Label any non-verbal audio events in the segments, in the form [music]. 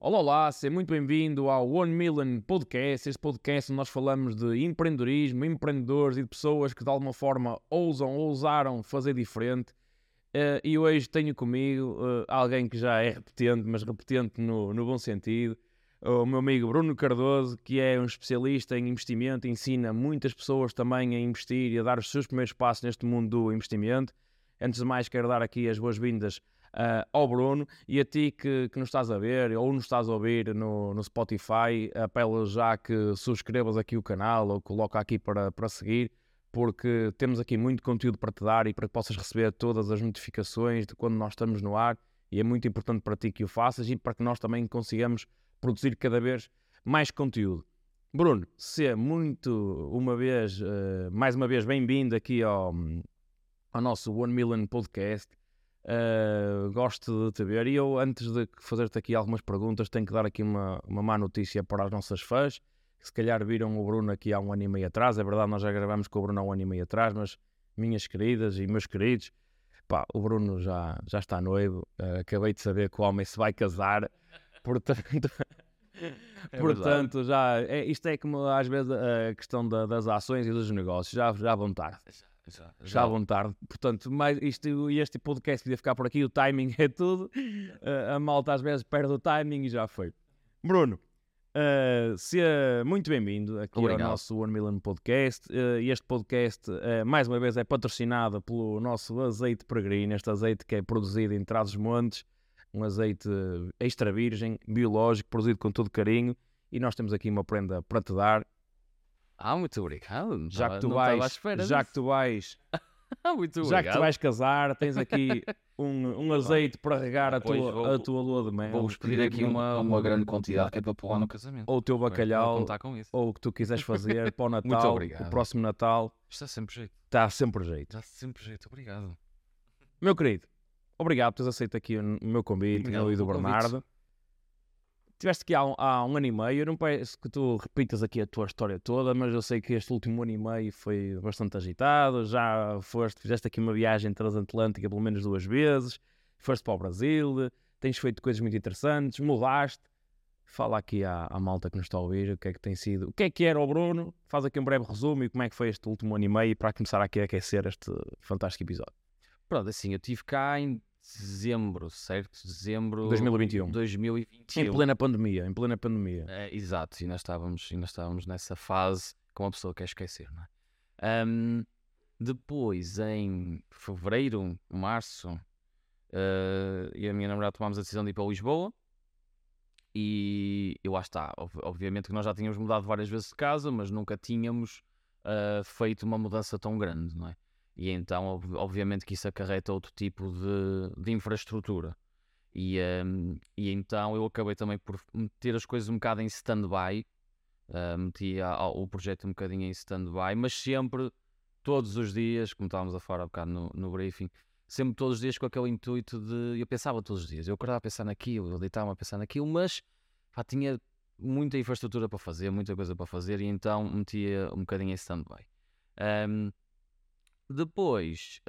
Olá, olá, seja muito bem-vindo ao One Million Podcast. Este podcast onde nós falamos de empreendedorismo, empreendedores e de pessoas que de alguma forma ousam, ousaram fazer diferente. Uh, e hoje tenho comigo uh, alguém que já é repetente, mas repetente no, no bom sentido, o meu amigo Bruno Cardoso, que é um especialista em investimento, ensina muitas pessoas também a investir e a dar os seus primeiros passos neste mundo do investimento. Antes de mais, quero dar aqui as boas-vindas uh, ao Bruno e a ti que, que nos estás a ver ou nos estás a ouvir no, no Spotify, apelo já que subscrevas aqui o canal ou coloca aqui para, para seguir, porque temos aqui muito conteúdo para te dar e para que possas receber todas as notificações de quando nós estamos no ar. E é muito importante para ti que o faças e para que nós também consigamos produzir cada vez mais conteúdo. Bruno, seja muito uma vez, uh, mais uma vez, bem-vindo aqui ao, ao nosso One Million Podcast. Uh, gosto de te ver e eu, antes de fazer-te aqui algumas perguntas, tenho que dar aqui uma, uma má notícia para as nossas fãs, que se calhar viram o Bruno aqui há um ano e meio atrás. É verdade, nós já gravamos com o Bruno há um ano e meio atrás, mas minhas queridas e meus queridos, pá, o Bruno já, já está noivo. Uh, acabei de saber que o homem se vai casar, portanto. [laughs] É portanto, já é, isto é como às vezes a questão da, das ações e dos negócios, já, já vão tarde. Já, já vão tarde. Portanto, mais isto, este podcast podia ficar por aqui, o timing é tudo. Uh, a malta às vezes perde o timing e já foi. Bruno, uh, seja muito bem-vindo aqui Obrigado. ao nosso One Million Podcast. Uh, este podcast, uh, mais uma vez, é patrocinado pelo nosso azeite peregrino, este azeite que é produzido em Trás-os-Montes, um azeite extra virgem, biológico, produzido com todo carinho. E nós temos aqui uma prenda para te dar ah, muito obrigado. já que tu vais, já que tu vais, muito já que tu vais casar, tens aqui um, um azeite para regar a tua, vou, a tua lua de mel. Vou-vos pedir aqui uma, uma grande quantidade que é para pôr no casamento. Ou o teu bacalhau, ou o que tu quiseres fazer para o [laughs] Natal, o próximo Natal. Está sempre jeito. Está sempre jeito. Está sempre jeito, obrigado. Meu querido, obrigado por teres aceito aqui o meu convite, meu e do Bernardo. Tiveste aqui há um, há um ano e meio, eu não parece que tu repitas aqui a tua história toda, mas eu sei que este último ano e meio foi bastante agitado. Já foste, fizeste aqui uma viagem transatlântica pelo menos duas vezes, foste para o Brasil, tens feito coisas muito interessantes, mudaste. Fala aqui à, à malta que nos está a ouvir o que é que tem sido, o que é que era o Bruno, faz aqui um breve resumo e como é que foi este último ano e meio para começar aqui a aquecer este fantástico episódio. Pronto, assim, eu estive cá em dezembro, certo? Dezembro 2021. 2021. Em plena pandemia, em plena pandemia. É, exato, e nós estávamos, ainda estávamos nessa fase que uma pessoa quer esquecer, não é? Um, depois, em fevereiro, março, uh, e a minha namorada tomámos a decisão de ir para Lisboa. E eu lá está, obviamente que nós já tínhamos mudado várias vezes de casa, mas nunca tínhamos uh, feito uma mudança tão grande, não é? E então, obviamente, que isso acarreta outro tipo de, de infraestrutura. E, um, e então eu acabei também por meter as coisas um bocado em stand-by. Uh, meti a, a, o projeto um bocadinho em stand-by, mas sempre, todos os dias, como estávamos a falar um bocado no, no briefing, sempre todos os dias com aquele intuito de. Eu pensava todos os dias, eu acordava a pensar naquilo, eu deitava a pensar naquilo, mas pá, tinha muita infraestrutura para fazer, muita coisa para fazer, e então metia um bocadinho em stand-by. Um, depois,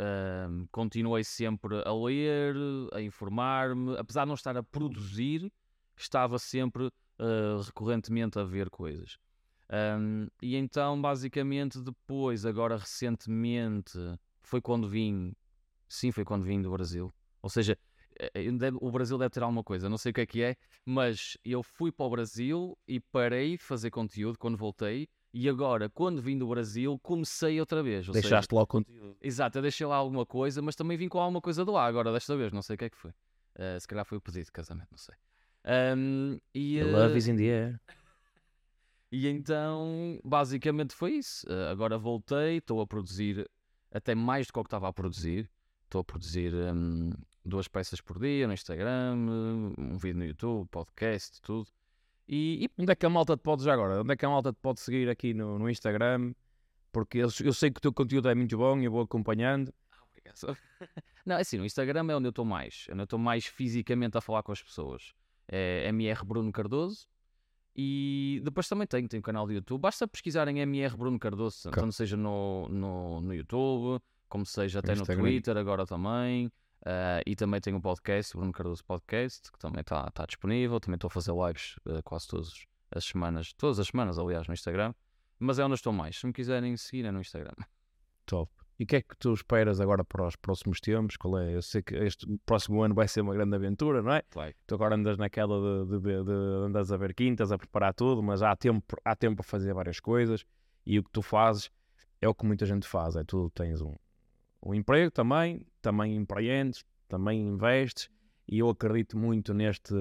hum, continuei sempre a ler, a informar-me, apesar de não estar a produzir, estava sempre uh, recorrentemente a ver coisas. Um, e então, basicamente, depois, agora recentemente, foi quando vim, sim, foi quando vim do Brasil. Ou seja, eh, eh, o Brasil deve ter alguma coisa, não sei o que é que é, mas eu fui para o Brasil e parei de fazer conteúdo quando voltei e agora, quando vim do Brasil, comecei outra vez. Deixaste seja, lá o conteúdo. Exato, eu deixei lá alguma coisa, mas também vim com alguma coisa do lá agora, desta vez, não sei o que é que foi. Uh, se calhar foi o pedido de casamento, não sei. Um, e, the love is in the air. [laughs] E então, basicamente foi isso. Uh, agora voltei, estou a produzir até mais do que o que estava a produzir. Estou a produzir um, duas peças por dia no Instagram, um vídeo no YouTube, podcast, tudo. E, e, onde é que a malta te pode já agora? Onde é que a malta te pode seguir aqui no, no Instagram? Porque eu, eu, sei que o teu conteúdo é muito bom e eu vou acompanhando. Ah, obrigado. [laughs] Não, é assim, no Instagram é onde eu estou mais. É onde eu estou mais fisicamente a falar com as pessoas. É MR Bruno Cardoso. E depois também tenho, tenho um canal de YouTube. Basta pesquisarem MR Bruno Cardoso, Ok. tanto seja no, no, no YouTube, como seja até no Instagram. Twitter, agora também. Ah, e também tenho um podcast, Bruno Cardoso Podcast, que também está tá disponível. Também estou a fazer lives ah, quase todas as semanas, todas as semanas, aliás, no Instagram. Mas é onde estou mais. Se me quiserem seguir, é no Instagram. Top. E o que é que tu esperas agora para os próximos tempos? Qual é? Eu sei que este próximo ano vai ser uma grande aventura, não é? Vai. Tu agora andas naquela de, de, de andas a ver quintas, a preparar tudo, mas há tempo, há tempo para fazer várias coisas e o que tu fazes é o que muita gente faz, é tu tens um, um emprego também, também empreendes, também investes e eu acredito muito neste,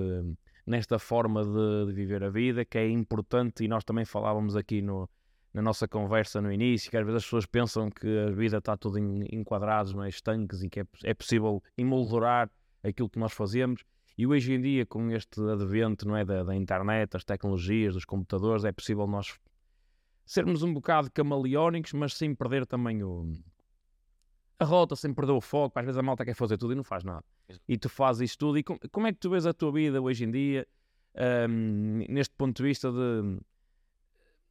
nesta forma de, de viver a vida que é importante e nós também falávamos aqui no, na nossa conversa no início, que às vezes as pessoas pensam que a vida está tudo em, enquadrados, não é? estanques e que é, é possível emoldurar aquilo que nós fazemos. E hoje em dia, com este advento não é, da, da internet, das tecnologias, dos computadores, é possível nós sermos um bocado camaleónicos, mas sem perder também o, a rota, sem perder o foco. Às vezes a malta quer fazer tudo e não faz nada. E tu fazes isso tudo. E com- como é que tu vês a tua vida hoje em dia, ahm, neste ponto de vista de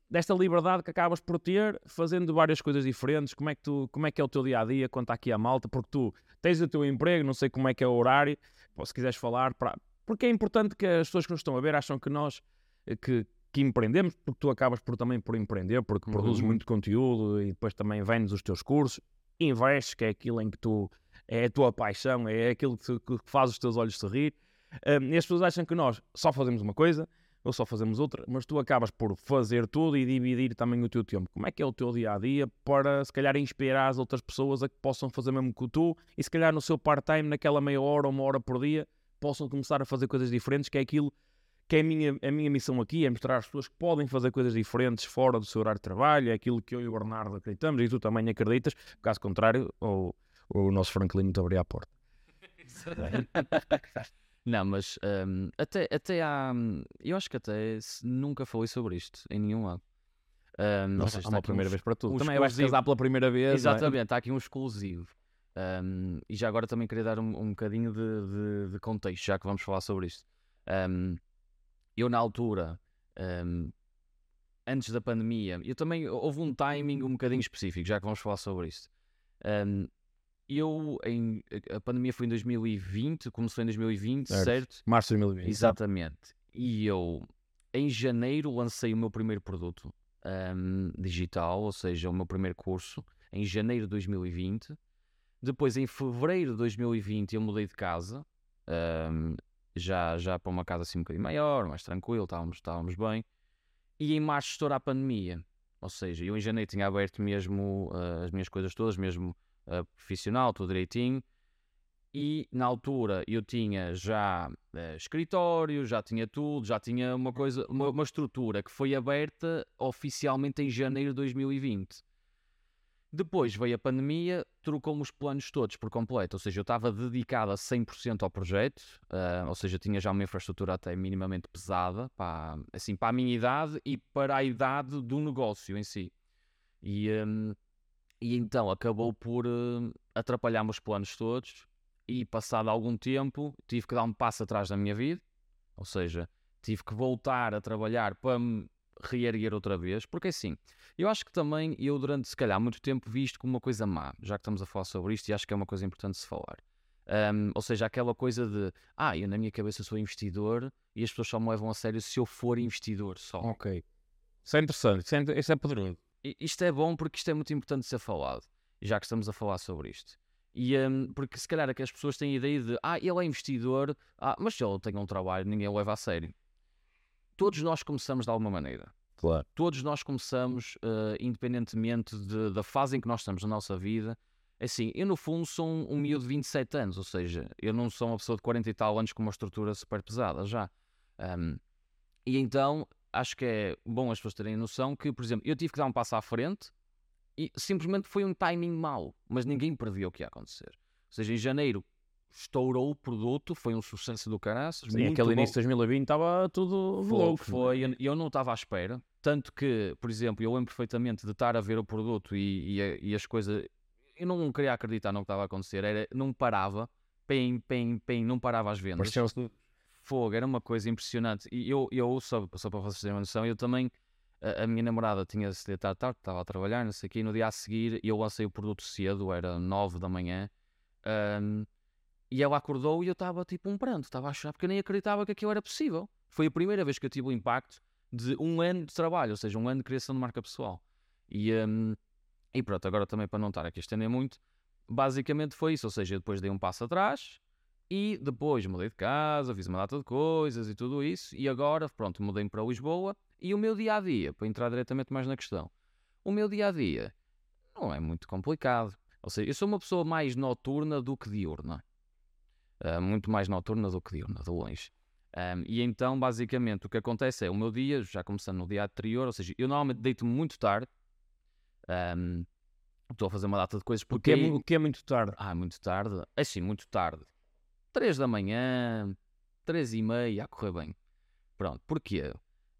desta liberdade que acabas por ter fazendo várias coisas diferentes. Como é que tu, como é que é o teu dia a dia quanto aqui à malta? Porque tu tens o teu emprego, não sei como é que é o horário, se quiseres falar, para... porque é importante que as pessoas que nos estão a ver acham que nós eh, que, que empreendemos, porque tu acabas por também por empreender, porque Uhum. produzes muito conteúdo e depois também vendes os teus cursos, investes, que é aquilo em que tu é a tua paixão, é aquilo que, tu- que faz os teus olhos sorrir. Um, e as pessoas acham que nós só fazemos uma coisa ou só fazemos outra, mas tu acabas por fazer tudo e dividir também o teu tempo. Como é que é o teu dia a dia para se calhar inspirar as outras pessoas a que possam fazer mesmo que tu e se calhar no seu part-time, naquela meia hora ou uma hora por dia, possam começar a fazer coisas diferentes, que é aquilo que é a minha, a minha missão aqui, é mostrar às pessoas que podem fazer coisas diferentes fora do seu horário de trabalho, é aquilo que eu e o Bernardo acreditamos e tu também acreditas, caso contrário, o, o nosso Franklin não te abria a porta. [laughs] Não, mas hum, até, até há. hum, Eu acho que até nunca falei sobre isto em nenhum lado. Hum, ou Nossa, seja, há está uma primeira um vez para tudo. um Também vais exclusivo. casar pela primeira vez. é? Exatamente, está aqui um exclusivo. Um, e já agora também queria dar um, um bocadinho de, de- de contexto, já que vamos falar sobre isto. Um, eu, na altura, um, antes da pandemia, eu também houve um timing um bocadinho específico, já que vamos falar sobre isto. Um, eu, em, a pandemia foi em 2020, começou em 2020, Certo. certo? Março de 2020. Exatamente. E eu, em janeiro, lancei o meu primeiro produto ahm, digital, ou seja, o meu primeiro curso, em janeiro de 2020. Depois, em fevereiro de 2020, eu mudei de casa, ahm, já, já para uma casa assim um bocadinho maior, mais tranquilo, estávamos, estávamos bem. E em março estoura a pandemia. Ou seja, eu em janeiro tinha aberto mesmo ah, as minhas coisas todas, mesmo ah, profissional, tudo direitinho. E na altura eu tinha já eh, escritório, já tinha tudo, já tinha uma coisa, uma, uma estrutura que foi aberta oficialmente em janeiro de 2020. Depois veio a pandemia, trocou-me os planos todos por completo, ou seja, eu estava dedicado a 100% ao projeto, ah, ou seja, tinha já uma infraestrutura até minimamente pesada, para, assim, para a minha idade e para a idade do negócio em si. E, hum, e então acabou por hum, atrapalhar-me os planos todos e passado algum tempo tive que dar um passo atrás na minha vida, ou seja, tive que voltar a trabalhar para me reerguer outra vez, porque assim, eu acho que também eu durante se calhar muito tempo vi isto como uma coisa má, já que estamos a falar sobre isto e acho que é uma coisa importante de se falar. Um, ou seja, aquela coisa de, ah, eu na minha cabeça sou investidor e as pessoas só me levam a sério se eu for investidor só. Ok. Isso é interessante, isso é, isso é poderoso. Isto é bom porque isto é muito importante de ser falado, já que estamos a falar sobre isto. E, hum, porque se calhar é que as pessoas têm a ideia de, ah, ele é investidor, ah, mas se ele tem um trabalho, ninguém o leva a sério. Todos nós começamos de alguma maneira. Claro. Todos nós começamos, eh, independentemente de- da fase em que nós estamos na nossa vida. Assim, eu no fundo sou um, um miúdo de 27 anos, ou seja, eu não sou uma pessoa de 40 e tal anos com uma estrutura super pesada já. Hum, e então acho que é bom as pessoas terem noção que, por exemplo, eu tive que dar um passo à frente e simplesmente foi um timing mau, mas ninguém previa o que ia acontecer. Ou seja, em janeiro estourou o produto, foi um sucesso do caraças. Sim, muito aquele bom. início de 2020 estava tudo Foi, louco. foi, eu- eu não estava à espera. Tanto que, por exemplo, eu lembro perfeitamente de estar a ver o produto e, e, e as coisas. Eu não queria acreditar no que estava a acontecer, era, não parava, pem, pem, pem, não parava as vendas. Pareceu-se fogo, era uma coisa impressionante. E eu, eu só, só para vocês terem uma noção, eu também, a, a minha namorada tinha se deitado tarde, estava a trabalhar, não sei o quê, e no dia a seguir eu lancei o produto cedo, era 9 da manhã, um, e ela acordou e eu estava tipo um pranto, estava a chorar porque eu nem acreditava que aquilo era possível. Foi a primeira vez que eu tive o impacto de um ano de trabalho, ou seja, um ano de criação de marca pessoal. E, um, e pronto, agora também para não estar aqui a estender muito, basicamente foi isso, ou seja, eu depois dei um passo atrás, e depois mudei de casa, fiz uma data de coisas e tudo isso. E agora, pronto, mudei para Lisboa. E o meu dia a dia, para entrar diretamente mais na questão, o meu dia a dia não é muito complicado. Ou seja, eu sou uma pessoa mais noturna do que diurna. Uh, muito mais noturna do que diurna, de longe. Um, e então, basicamente, o que acontece é o meu dia, já começando no dia anterior, ou seja, eu normalmente deito-me muito tarde. Um, estou a fazer uma data de coisas porque. O que é, o que é muito tarde? Ah, muito tarde. Assim, muito tarde. 3 da manhã, 3 e meia, a correr bem. Pronto, porquê?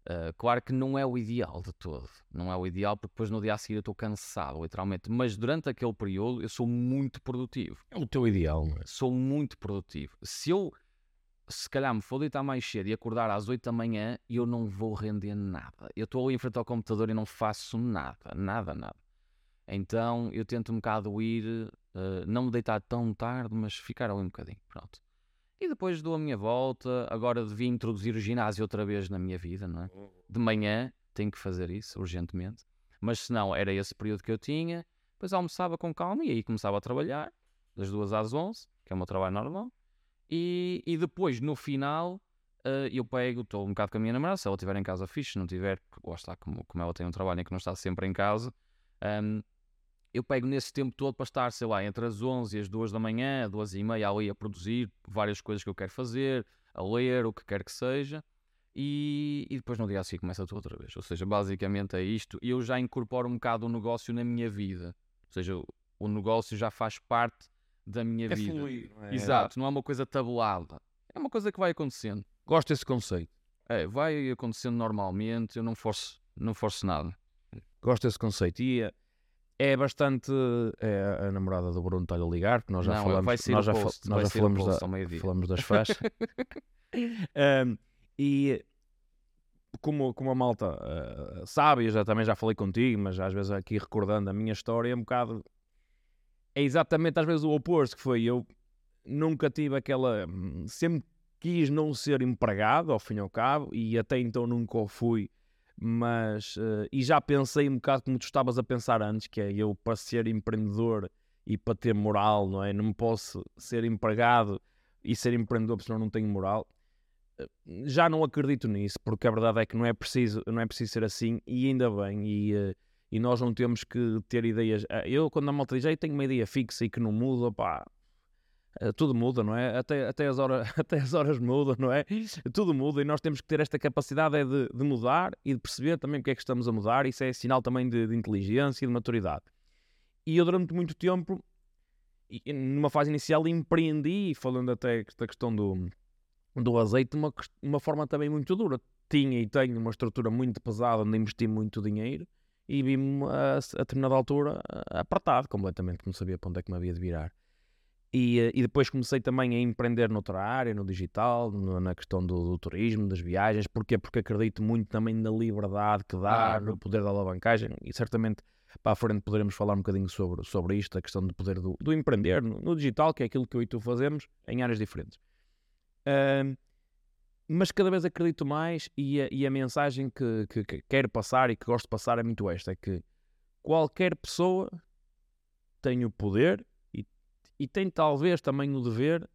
Uh, claro que não é o ideal de todo. Não é o ideal porque depois no dia a seguir eu estou cansado, literalmente. Mas durante aquele período eu sou muito produtivo. É o teu ideal, não é? Sou muito produtivo. Se eu, se calhar, me for deitar mais cedo e acordar às 8 da manhã, eu não vou render nada. Eu estou ali em frente ao computador e não faço nada, nada, nada. Então eu tento um bocado ir, uh, não me deitar tão tarde, mas ficar ali um bocadinho. Pronto. E depois dou a minha volta. Agora devia introduzir o ginásio outra vez na minha vida, não é? Uhum. De manhã tenho que fazer isso urgentemente. Mas se não, era esse período que eu tinha. Depois almoçava com calma e aí começava a trabalhar, das duas às onze, que é o meu trabalho normal. E, e depois, no final, uh, eu pego, estou um bocado com a minha namorada. Se ela estiver em casa, fixe. Se não tiver, lá está, como, como ela tem um trabalho em que não está sempre em casa. Um, eu pego nesse tempo todo para estar, sei lá, entre as 11 e as 2 da manhã, 2 e meia ali a produzir várias coisas que eu quero fazer, a ler, o que quer que seja, e, e depois no dia a seguir começa tudo outra vez. Ou seja, basicamente é isto, e eu já incorporo um bocado o negócio na minha vida. Ou seja, o negócio já faz parte da minha é vida. Fluir, não é? Exato, não é uma coisa tabulada. É uma coisa que vai acontecendo. Gosto desse conceito. É, vai acontecendo normalmente, eu não forço, não forço nada. Gosto desse conceito. E eh, é bastante. É a namorada do Bruno está-lhe a ligar, porque nós já Não, falamos, nós já, post, nós já falamos, da- falamos das faixas. [laughs] Um, e como, como a malta uh, sabe, eu já, também já falei contigo, mas às vezes aqui recordando a minha história, é um bocado. É exatamente às vezes o oposto, que foi eu nunca tive aquela. Sempre quis não ser empregado, ao fim e ao cabo, e até então nunca o fui mas uh, e já pensei um bocado como tu estavas a pensar antes, que é eu para ser empreendedor e para ter moral, não é? Não posso ser empregado e ser empreendedor porque senão não tenho moral. Uh, já não acredito nisso, porque a verdade é que não é preciso, não é preciso ser assim e ainda bem. E, uh, e nós não temos que ter ideias. Eu, quando a malta diz, tenho uma ideia fixa e que não muda, pá, tudo muda, não é? Até, até, as horas, [laughs] até as horas mudam, não é? Tudo muda e nós temos que ter esta capacidade é de, de, mudar e de perceber também o que é que estamos a mudar. Isso é sinal também de, de inteligência e de maturidade. E eu, durante muito tempo, numa fase inicial, empreendi, falando até da questão do, do azeite, uma, uma forma também muito dura. Tinha e tenho uma estrutura muito pesada onde investi muito dinheiro e vi-me a, a determinada altura apertado completamente, não sabia para onde é que me havia de virar. E, eh, e, depois comecei também a empreender noutra área, no digital, no, na questão do, do, turismo, das viagens. Porquê? Porque acredito muito também na liberdade que dá, ah, no poder da alavancagem. E certamente para a frente poderemos falar um bocadinho sobre, sobre isto, a questão do poder do, do empreender no, no, digital, que é aquilo que eu e tu fazemos em áreas diferentes. Uh, mas cada vez acredito mais e a, e a mensagem que, que, que quero passar e que gosto de passar é muito esta, é que qualquer pessoa tem o poder e tem talvez também o dever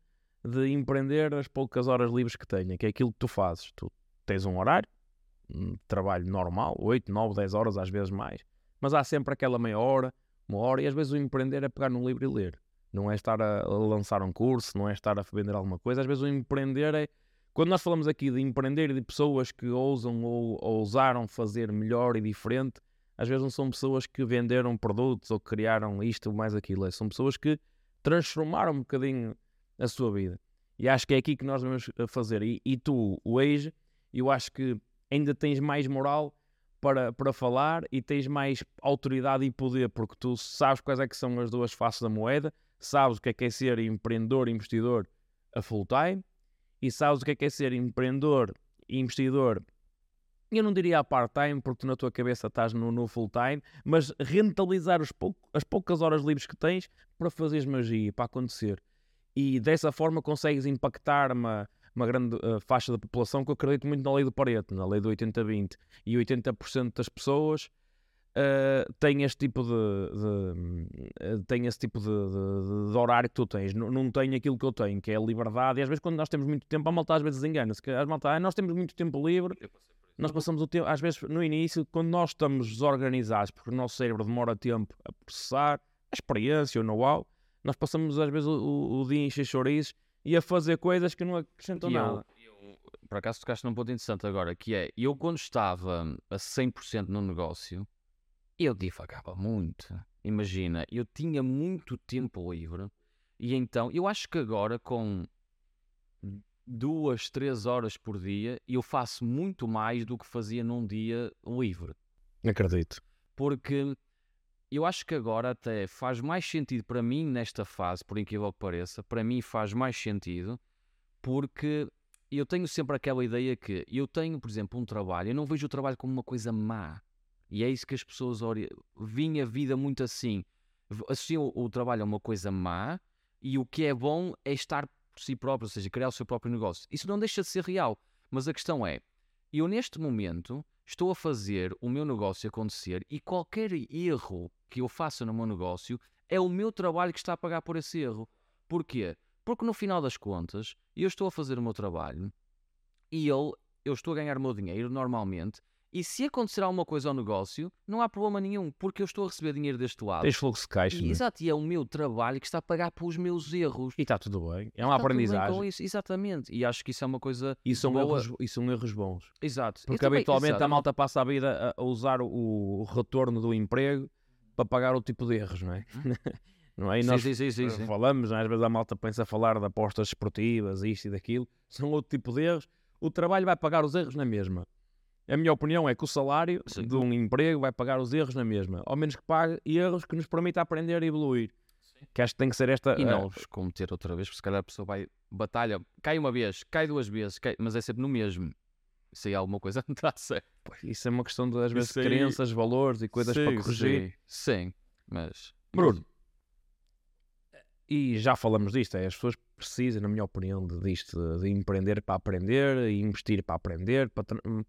de empreender as poucas horas livres que tenha, que é aquilo que tu fazes. Tu tens um horário, um trabalho normal, 8, 9, 10 horas, às vezes mais, mas há sempre aquela meia hora, uma hora, e às vezes o empreender é pegar num livro e ler. Não é estar a lançar um curso, não é estar a vender alguma coisa. Às vezes o empreender é. Quando nós falamos aqui de empreender de pessoas que ousam ou ousaram fazer melhor e diferente, às vezes não são pessoas que venderam produtos ou criaram isto ou mais aquilo. São pessoas que transformar um bocadinho a sua vida. E acho que é aqui que nós vamos fazer. E, e tu, hoje, eu acho que ainda tens mais moral para, para falar e tens mais autoridade e poder, porque tu sabes quais é que são as duas faces da moeda, sabes o que é que é ser empreendedor, investidor a full time e sabes o que é que é ser empreendedor e investidor, eu não diria a part-time, porque na tua cabeça estás no, no full-time, mas rentabilizar as poucas horas livres que tens para fazeres magia, para acontecer. E dessa forma consegues impactar uma, uma grande uh, faixa da população que eu acredito muito na lei do Pareto, na lei do 80-20. E 80% das pessoas uh, têm este tipo de, de têm esse tipo de, de, de, horário que tu tens. Não, não tem aquilo que eu tenho, que é a liberdade. E às vezes quando nós temos muito tempo, a malta às vezes engana-se. Malta, ah, nós temos muito tempo livre. Nós passamos o tempo, às vezes no início, quando nós estamos desorganizados, porque o nosso cérebro demora tempo a processar a experiência, o know-how, nós passamos às vezes o, o, o dia em encher chouriços e a fazer coisas que não acrescentam E nada. eu, eu, por acaso tocaste num ponto interessante agora, que é, eu quando estava a 100% no negócio, eu divagava muito. Imagina, eu tinha muito tempo livre e então, eu acho que agora com duas, três horas por dia, eu faço muito mais do que fazia num dia livre. Acredito. Porque eu acho que agora até faz mais sentido para mim nesta fase, por incrível que pareça, para mim faz mais sentido porque eu tenho sempre aquela ideia que eu tenho, por exemplo, um trabalho, eu não vejo o trabalho como uma coisa má. E é isso que as pessoas ori... vinha a vida muito assim. Associam o, o trabalho a uma coisa má e o que é bom é estar por si próprio, ou seja, criar o seu próprio negócio. Isso não deixa de ser real. Mas a questão é, eu neste momento estou a fazer o meu negócio acontecer e qualquer erro que eu faça no meu negócio é o meu trabalho que está a pagar por esse erro. Porquê? Porque no final das contas, eu estou a fazer o meu trabalho e eu, eu estou a ganhar o meu dinheiro normalmente. E se acontecer alguma coisa ao negócio, não há problema nenhum, porque eu estou a receber dinheiro deste lado. Tens fluxo de caixa. E, é? exato, e é o meu trabalho que está a pagar pelos meus erros. E está tudo bem. É uma Está bem com aprendizagem. isso, Exatamente. E acho que isso é uma coisa. E são, boa. erros, e são erros bons. Exato. Porque também- habitualmente exato. a malta passa a vida a, usar o, o retorno do emprego para pagar o tipo de erros, não é? [laughs] não é? E nós sim, sim, sim, sim. falamos, é? às vezes a malta pensa a falar de apostas esportivas, isto e daquilo, são outro tipo de erros. O trabalho vai pagar os erros na mesma. A minha opinião é que o salário Sim. de um emprego vai pagar os erros na mesma, ao menos que pague erros que nos permita aprender e evoluir. Que acho que tem que ser esta. E não os cometer outra vez, porque se calhar a pessoa vai. Batalha, cai uma vez, cai duas vezes, cai- mas é sempre no mesmo. Se aí alguma coisa [laughs] não está certo. Isso é uma questão de, às vezes, aí- crenças, valores e coisas para Sim, corrigir. Sim, sim, mas. Bruno, e já falamos disto, é, as pessoas precisam, na minha opinião, de, disto, de, de empreender para aprender e investir para aprender. Para hum,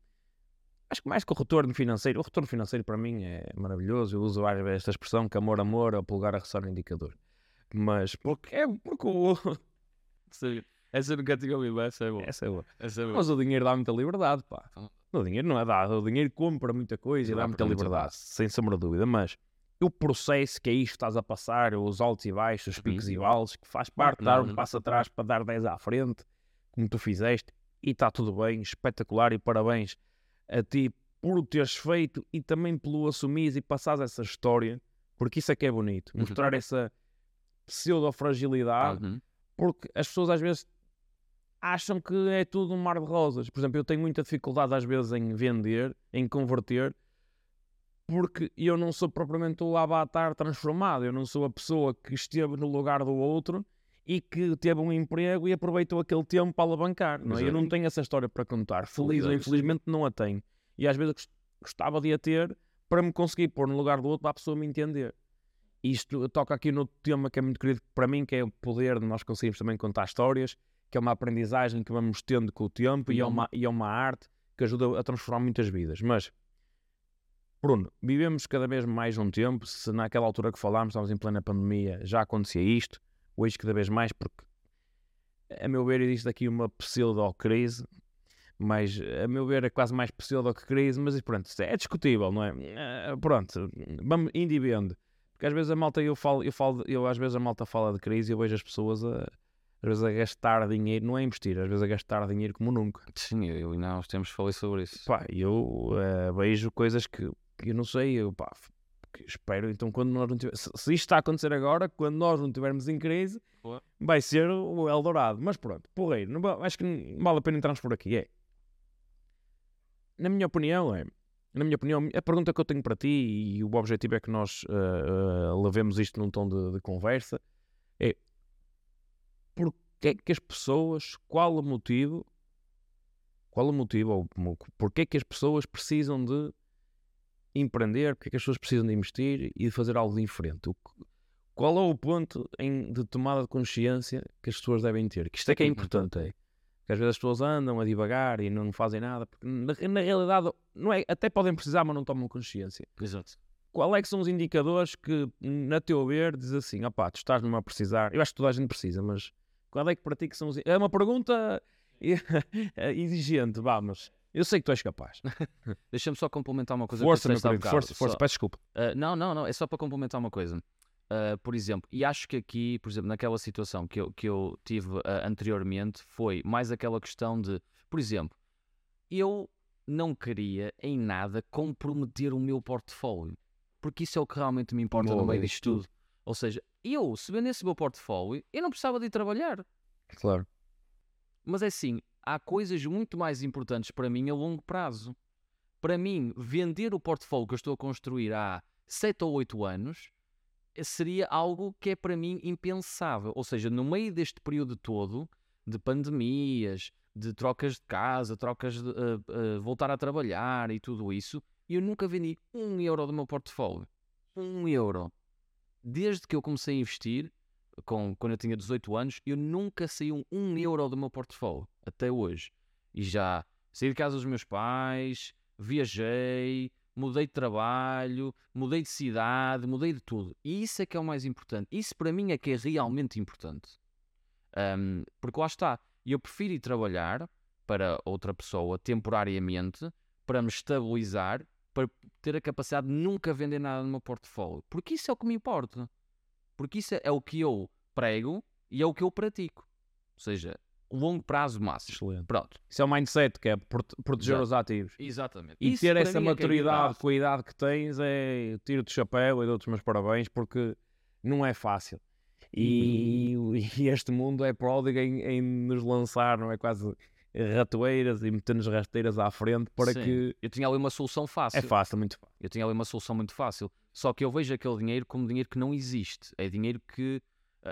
acho que mais que o retorno financeiro, o retorno financeiro para mim é maravilhoso. Eu uso várias vezes esta expressão que amor, amor, a pulgar a roçar no indicador. Mas porque é porque o. [laughs] Essa nunca tinha ouvido, essa é boa. essa é boa. Essa é boa. Mas o dinheiro dá muita liberdade, pá. Então- O dinheiro não é dado, o dinheiro compra muita coisa e Dá dá muita liberdade, sem sombra de dúvida. Mas o processo que é isto que estás a passar, os altos e baixos, os picos e Uhum. vales, que faz parte de dar um passo atrás para dar 10 à frente, como tu fizeste, e está tudo bem, espetacular, e parabéns a ti por o teres feito e também pelo assumires e passares essa história, porque isso é que é bonito, Uhum. mostrar essa pseudo-fragilidade Uhum. porque as pessoas às vezes acham que é tudo um mar de rosas. Por exemplo, eu tenho muita dificuldade às vezes em vender, em converter, porque eu não sou propriamente o avatar transformado, eu não sou a pessoa que esteve no lugar do outro e que teve um emprego e aproveitou aquele tempo para alavancar. Não é? Eu não tenho essa história para contar. Feliz ou infelizmente não a tenho. E às vezes gost- gostava de a ter para me conseguir pôr no lugar do outro para a pessoa me entender. Isto toca aqui no tema que é muito querido para mim, que é o poder de nós conseguirmos também contar histórias, que é uma aprendizagem que vamos tendo com o tempo e é uma, e é uma arte que ajuda a transformar muitas vidas. Mas, Bruno, vivemos cada vez mais um tempo. Se naquela altura que falámos, estávamos em plena pandemia, já acontecia isto, hoje cada vez mais, porque, a meu ver, existe aqui uma pseudo-crise, mas a meu ver é quase mais pseudo que crise, mas pronto, é discutível, não é? Eh, Pronto, vamos indo e vendo. Porque às vezes a malta, eu falo, eu falo, eu às vezes a malta fala de crise e eu vejo as pessoas a, às vezes a gastar dinheiro, não é investir, às vezes a gastar dinheiro como nunca. Sim, eu há uns tempos falei sobre isso. Pá, eu eh, vejo coisas que, que eu não sei, eu pá, espero, então quando nós não tivermos, se, se isto está a acontecer agora, quando nós não estivermos em crise, Boa. vai ser o Eldorado. Mas pronto, porreiro, não, acho que não vale a pena entrarmos por aqui, é. Na minha opinião, é, na minha opinião, a pergunta que eu tenho para ti, e o objetivo é que nós eh, eh, levemos isto num tom de, de conversa, é porque que é que as pessoas, qual o motivo, qual o motivo, ou é que as pessoas precisam de empreender, porque é que as pessoas precisam de investir e de fazer algo diferente? O qual é o ponto em, de tomada de consciência que as pessoas devem ter? Que isto é que é importante, é. Que às vezes as pessoas andam a divagar e não fazem nada, porque na, na realidade não é, até podem precisar, mas não tomam consciência. Exato. Qual é que são os indicadores que, na teu ver, diz assim, opá, tu estás numa a precisar, eu acho que toda a gente precisa, mas qual é que para ti que são os... É uma pergunta [laughs] exigente, vá, mas eu sei que tu és capaz. [laughs] Deixa-me só complementar uma coisa Força, meu querido, bocado. força, força, Só- peço desculpa. Ah, não, não, não, é só para complementar uma coisa. Ah, por exemplo, e acho que aqui, por exemplo, naquela situação que eu, que eu tive ah, anteriormente, foi mais aquela questão de, por exemplo, eu não queria em nada comprometer o meu portfólio, porque isso é o que realmente me importa no meio disto tudo. Ou seja, eu, se vendesse o meu portfólio, eu não precisava de ir trabalhar. Claro. Mas é assim, há coisas muito mais importantes para mim a longo prazo. Para mim, vender o portfólio que eu estou a construir há 7 ou 8 anos eh, seria algo que é para mim impensável. Ou seja, no meio deste período todo de pandemias, de trocas de casa, trocas de eh, eh, voltar a trabalhar e tudo isso, eu nunca vendi um euro do meu portfólio. Um euro. Desde que eu comecei a investir, com, quando eu tinha 18 anos, eu nunca saí um, um euro do meu portfólio, até hoje. E já saí de casa dos meus pais, viajei, mudei de trabalho, mudei de cidade, mudei de tudo. E isso é que é o mais importante. Isso para mim é que é realmente importante. Ahm, porque lá está, eu prefiro ir trabalhar para outra pessoa temporariamente, para me estabilizar, para ter a capacidade de nunca vender nada no meu portfólio. Porque isso é o que me importa. Porque isso é, é o que eu prego e é o que eu pratico. Ou seja, longo prazo máximo. Excelente. Pronto. Isso é o mindset, que é prote- proteger Exato. os ativos. Exatamente. E Isso ter essa é é maturidade vital. com a idade que tens é tiro-te o chapéu e dou-te os meus parabéns porque não é fácil. E, e este mundo é pródigo em, em nos lançar, não é? Quase ratoeiras e meter-nos rasteiras à frente para Sim. que. Eu tinha ali uma solução fácil. É fácil, muito fácil. Eu tinha ali uma solução muito fácil. Só que eu vejo aquele dinheiro como dinheiro que não existe. É dinheiro que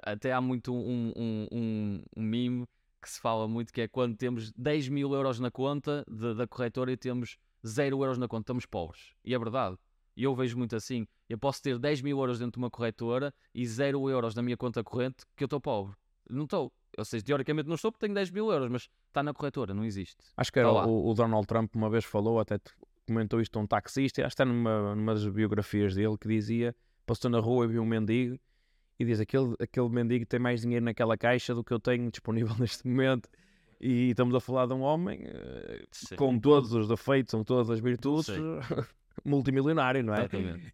até há muito um, um, um, um meme que se fala muito que é quando temos 10 mil euros na conta de- da corretora e temos 0 euros na conta, estamos pobres. E é verdade. E eu vejo muito assim. Eu posso ter 10 mil euros dentro de uma corretora e 0 euros na minha conta corrente que eu estou pobre. Não estou. Ou seja, teoricamente não estou porque tenho 10 mil euros, mas está na corretora, não existe. Acho que era Tá o, o Donald Trump uma vez falou, até comentou isto a um taxista, acho que está numa, numa das biografias dele, que dizia: passou na rua e viu um mendigo e diz: aquele, aquele mendigo tem mais dinheiro naquela caixa do que eu tenho [laughs] disponível neste momento. E estamos a falar de um homem eh, com todos os defeitos, com todas as virtudes. [laughs] multimilionário, não é?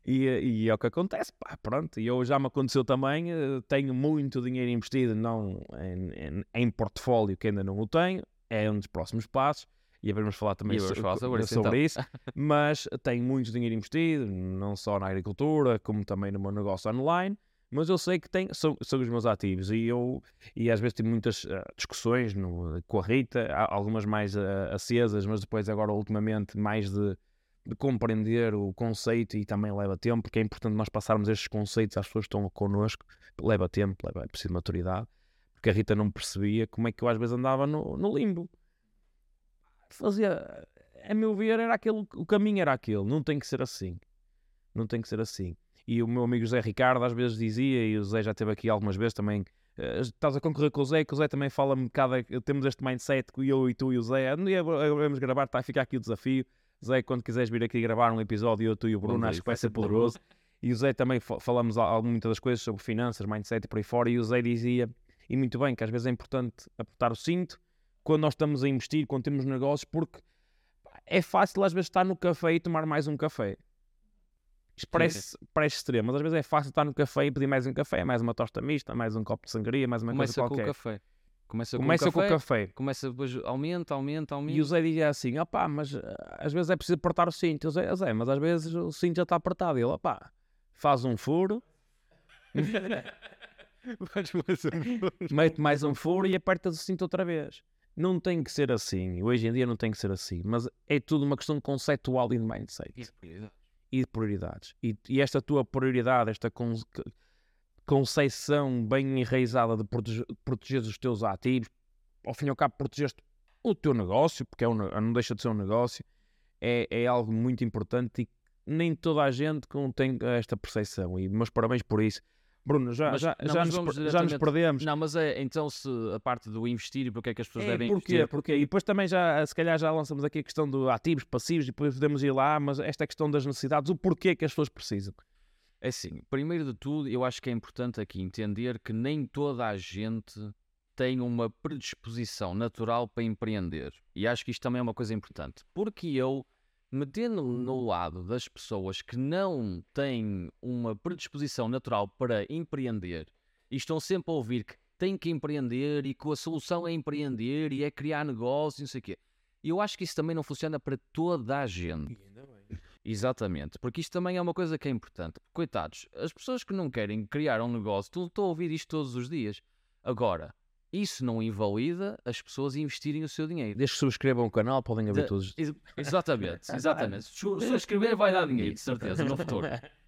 E, e é o que acontece, pá, pronto. E eu já me aconteceu também, eh, tenho muito dinheiro investido não em, em, em portfólio que ainda não o tenho, é um dos próximos passos. E vamos falar também E vamos so- falar sobre isso, sobre então. isso. [laughs] Mas tenho muito dinheiro investido, não só na agricultura, como também no meu negócio online. Mas eu sei que tem, são, são os meus ativos e eu e às vezes tive muitas eh, discussões no- com a Rita, algumas mais eh, acesas, mas depois agora ultimamente mais de, de compreender o conceito e também leva tempo, porque é importante nós passarmos estes conceitos às pessoas que estão connosco, leva tempo, leva, é preciso maturidade, porque a Rita não percebia como é que eu às vezes andava no, no limbo. Fazia, a meu ver, era aquele, o caminho era aquele, não tem que ser assim, não tem que ser assim. E o meu amigo José Ricardo às vezes dizia, e o Zé já esteve aqui algumas vezes também, eh, estás a concorrer com o Zé, que o Zé também fala-me cada, temos este mindset que eu e tu e o Zé, um dia vamos gravar, está a ficar aqui o desafio, Zé, quando quiseres vir aqui gravar um episódio, eu, tu e o Bruno, Vamos acho que vai ser poderoso. E o Zé também fa- falamos muitas das coisas sobre finanças, mindset e por aí fora. E o Zé dizia, e muito bem, que às vezes é importante apertar o cinto quando nós estamos a investir, quando temos negócios, porque é fácil às vezes estar no café e tomar mais um café. Isto parece, parece extremo, mas às vezes é fácil estar no café e pedir mais um café, mais uma tosta mista, mais um copo de sangria, mais uma Começa coisa com o qualquer. café. Começa, Começa com o café. café. Começa depois, aumenta, aumenta, aumenta. E o Zé dizia assim: opá, mas ah, às vezes é preciso apertar o cinto. Eu Zé, Zé, mas às vezes o cinto já está apertado. E ele, opá, faz [laughs] um furo, mete mais um furo e aperta o cinto outra vez. Não tem que ser assim. Hoje em dia não tem que ser assim. Mas é tudo uma questão conceptual e de mindset e de prioridades. E, e esta tua prioridade, esta concepção bem enraizada de proteger, proteger os teus ativos, ao fim e ao cabo protegeste o teu negócio, porque é um, não deixa de ser um negócio, é, é algo muito importante e nem toda a gente tem esta percepção. E meus parabéns por isso. Bruno, já, mas, já, não, já, nos, já nos perdemos. Não, mas é então se a parte do investir e porque é que as pessoas é, devem porquê, investir? Porquê? E depois também já, se calhar já lançamos aqui a questão do ativos, passivos e depois podemos ir lá, mas esta questão das necessidades, o porquê que as pessoas precisam. É assim, primeiro de tudo, eu acho que é importante aqui entender que nem toda a gente tem uma predisposição natural para empreender. E acho que isto também é uma coisa importante. Porque eu, metendo-me no lado das pessoas que não têm uma predisposição natural para empreender e estão sempre a ouvir que têm que empreender e que a solução é empreender e é criar negócio, não sei o quê. Eu acho que isso também não funciona para toda a gente. Exatamente, porque isto também é uma coisa que é importante. Coitados, as pessoas que não querem criar um negócio, estou a ouvir isto todos os dias. Agora, isso não invalida as pessoas investirem o seu dinheiro. Desde que subscrevam o canal, podem abrir de... todos. Ex exatamente, [laughs] exatamente. Se subscrever vai dar dinheiro, de certeza, no futuro.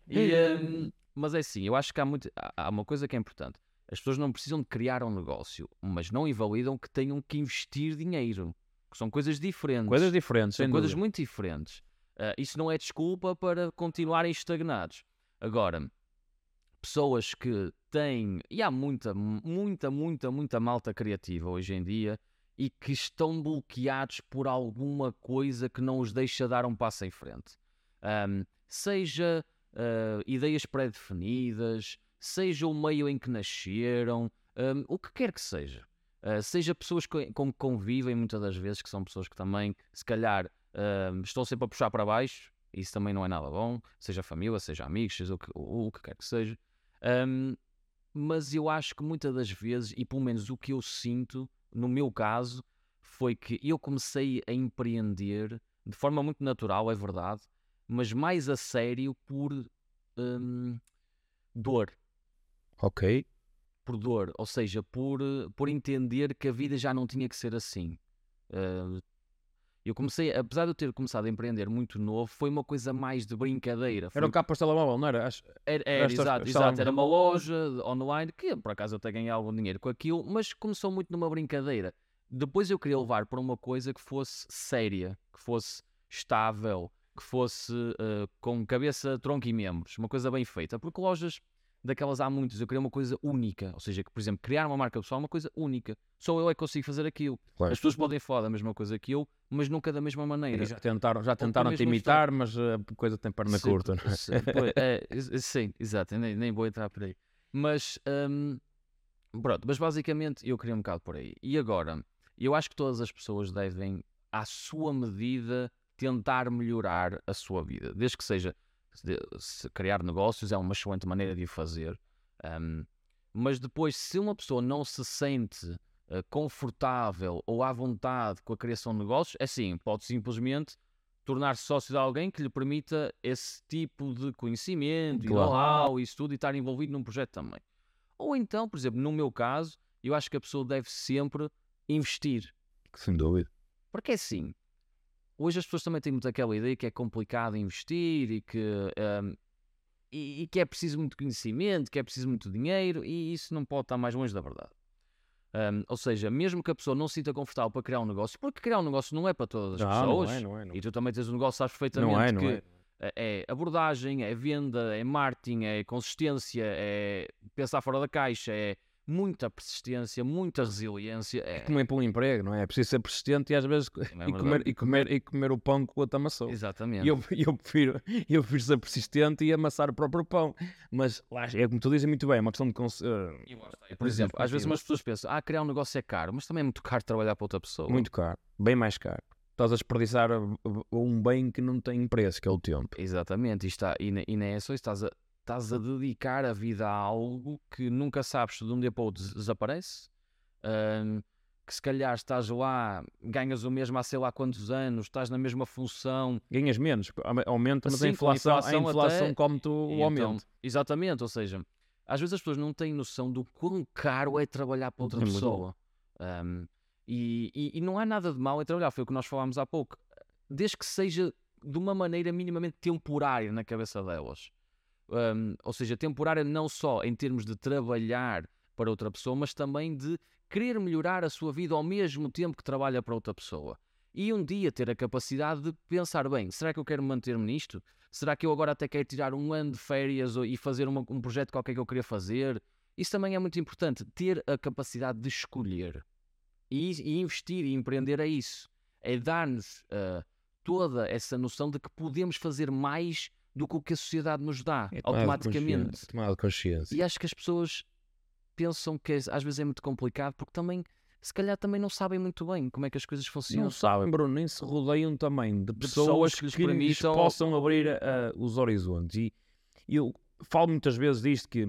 E, um, mas é assim, eu acho que há, muito, há uma coisa que é importante. As pessoas não precisam de criar um negócio, mas não invalidam que tenham que investir dinheiro. Que são coisas diferentes. Coisas diferentes, São coisas muito diferentes. Uh, isso não é desculpa para continuarem estagnados. Agora, pessoas que têm, e há muita, muita, muita, muita malta criativa hoje em dia e que estão bloqueados por alguma coisa que não os deixa dar um passo em frente. Um, seja uh, ideias pré-definidas, seja o meio em que nasceram, um, o que quer que seja. Uh, seja pessoas com, que convivem muitas das vezes, que são pessoas que também, se calhar, uh, estão sempre a puxar para baixo, isso também não é nada bom, seja família, seja amigos, seja o que, o, o que quer que seja. Um, mas eu acho que muitas das vezes, e pelo menos o que eu sinto, no meu caso, foi que eu comecei a empreender de forma muito natural, é verdade, mas mais a sério por um, dor. Ok. Por dor, ou seja, por, por entender que a vida já não tinha que ser assim. Uh, eu comecei, apesar de eu ter começado a empreender muito novo, foi uma coisa mais de brincadeira. Foi... Era um capas de telemóvel, não era? Era, era, era exato, exato. Era uma loja online que, por acaso, eu até ganhei algum dinheiro com aquilo, mas começou muito numa brincadeira. Depois eu queria levar para uma coisa que fosse séria, que fosse estável, que fosse uh, com cabeça, tronco e membros, uma coisa bem feita. Porque lojas daquelas há muitas. Eu queria uma coisa única. Ou seja, que, por exemplo, criar uma marca pessoal é uma coisa única. Só eu é que consigo fazer aquilo. Claro. As pessoas podem falar da mesma coisa que eu, mas nunca da mesma maneira. E já tentaram, já tentaram te imitar, mas a coisa tem perna sim, curta. Não é? Sim, é, sim exato. Nem, nem vou entrar por aí. Mas, hum, pronto, mas basicamente eu queria um bocado por aí. E agora, eu acho que todas as pessoas devem, à sua medida, tentar melhorar a sua vida. Desde que seja se criar negócios é uma excelente maneira de o fazer. Um, mas depois, se uma pessoa não se sente uh, confortável ou à vontade com a criação de negócios, é sim, pode simplesmente tornar-se sócio de alguém que lhe permita esse tipo de conhecimento claro. e know-how e isso tudo e estar envolvido num projeto também. Ou então, por exemplo, no meu caso, eu acho que a pessoa deve sempre investir. Sem dúvida. Porque é assim, Hoje as pessoas também têm muito aquela ideia que é complicado investir e que, um, e, e, que é preciso muito conhecimento, que é preciso muito dinheiro, e isso não pode estar mais longe da verdade. Um, ou seja, mesmo que a pessoa não se sinta confortável para criar um negócio, porque criar um negócio não é para todas as não, pessoas, não é, não é, não é. e tu também tens um negócio, sabes perfeitamente não é, não que é. é abordagem, é venda, é marketing, é consistência, é pensar fora da caixa, é muita persistência, muita resiliência. É, é como é para um emprego, não é? É preciso ser persistente e às vezes é [laughs] e, comer, e, comer, e comer o pão com a tamação. Exatamente. E eu, [laughs] eu, prefiro, eu prefiro ser persistente e amassar o próprio pão. Mas lá, é como tu dizes muito bem, é uma questão de. Uh, por exemplo, às vezes umas pessoas pensam, ah, criar um negócio é caro, mas também é muito caro trabalhar para outra pessoa. Muito caro, bem mais caro. Estás a desperdiçar um bem que não tem preço, que é o tempo. Exatamente, e, está, e, e não é só isso, estás a, estás a dedicar a vida a algo que nunca sabes se de um dia para o outro desaparece, um, que se calhar estás lá, ganhas o mesmo há sei lá quantos anos, estás na mesma função. Ganhas menos, aumenta, mas a inflação, a inflação, a inflação até... come-te o então, aumento. Exatamente, ou seja, às vezes as pessoas não têm noção do quão caro é trabalhar para outra pessoa. Um, e, e, e, não há nada de mal em trabalhar, foi o que nós falámos há pouco. Desde que seja de uma maneira minimamente temporária na cabeça delas. Hum, ou seja, temporária não só em termos de trabalhar para outra pessoa, mas também de querer melhorar a sua vida ao mesmo tempo que trabalha para outra pessoa. E um dia ter a capacidade de pensar, bem, será que eu quero manter-me nisto? Será que eu agora até quero tirar um ano de férias e fazer uma, um projeto qualquer que eu queria fazer? Isso também é muito importante, ter a capacidade de escolher. E, e investir e empreender é isso. É dar-nos uh, toda essa noção de que podemos fazer mais do que o que a sociedade nos dá, É automaticamente. Consciência. E acho que as pessoas pensam que às vezes é muito complicado porque também, se calhar, também não sabem muito bem como é que as coisas funcionam. Não sabem, Bruno, nem se rodeiam também de pessoas pessoas, que lhes que, lhes permitam- possam abrir ah, os horizontes. E eu falo muitas vezes disto que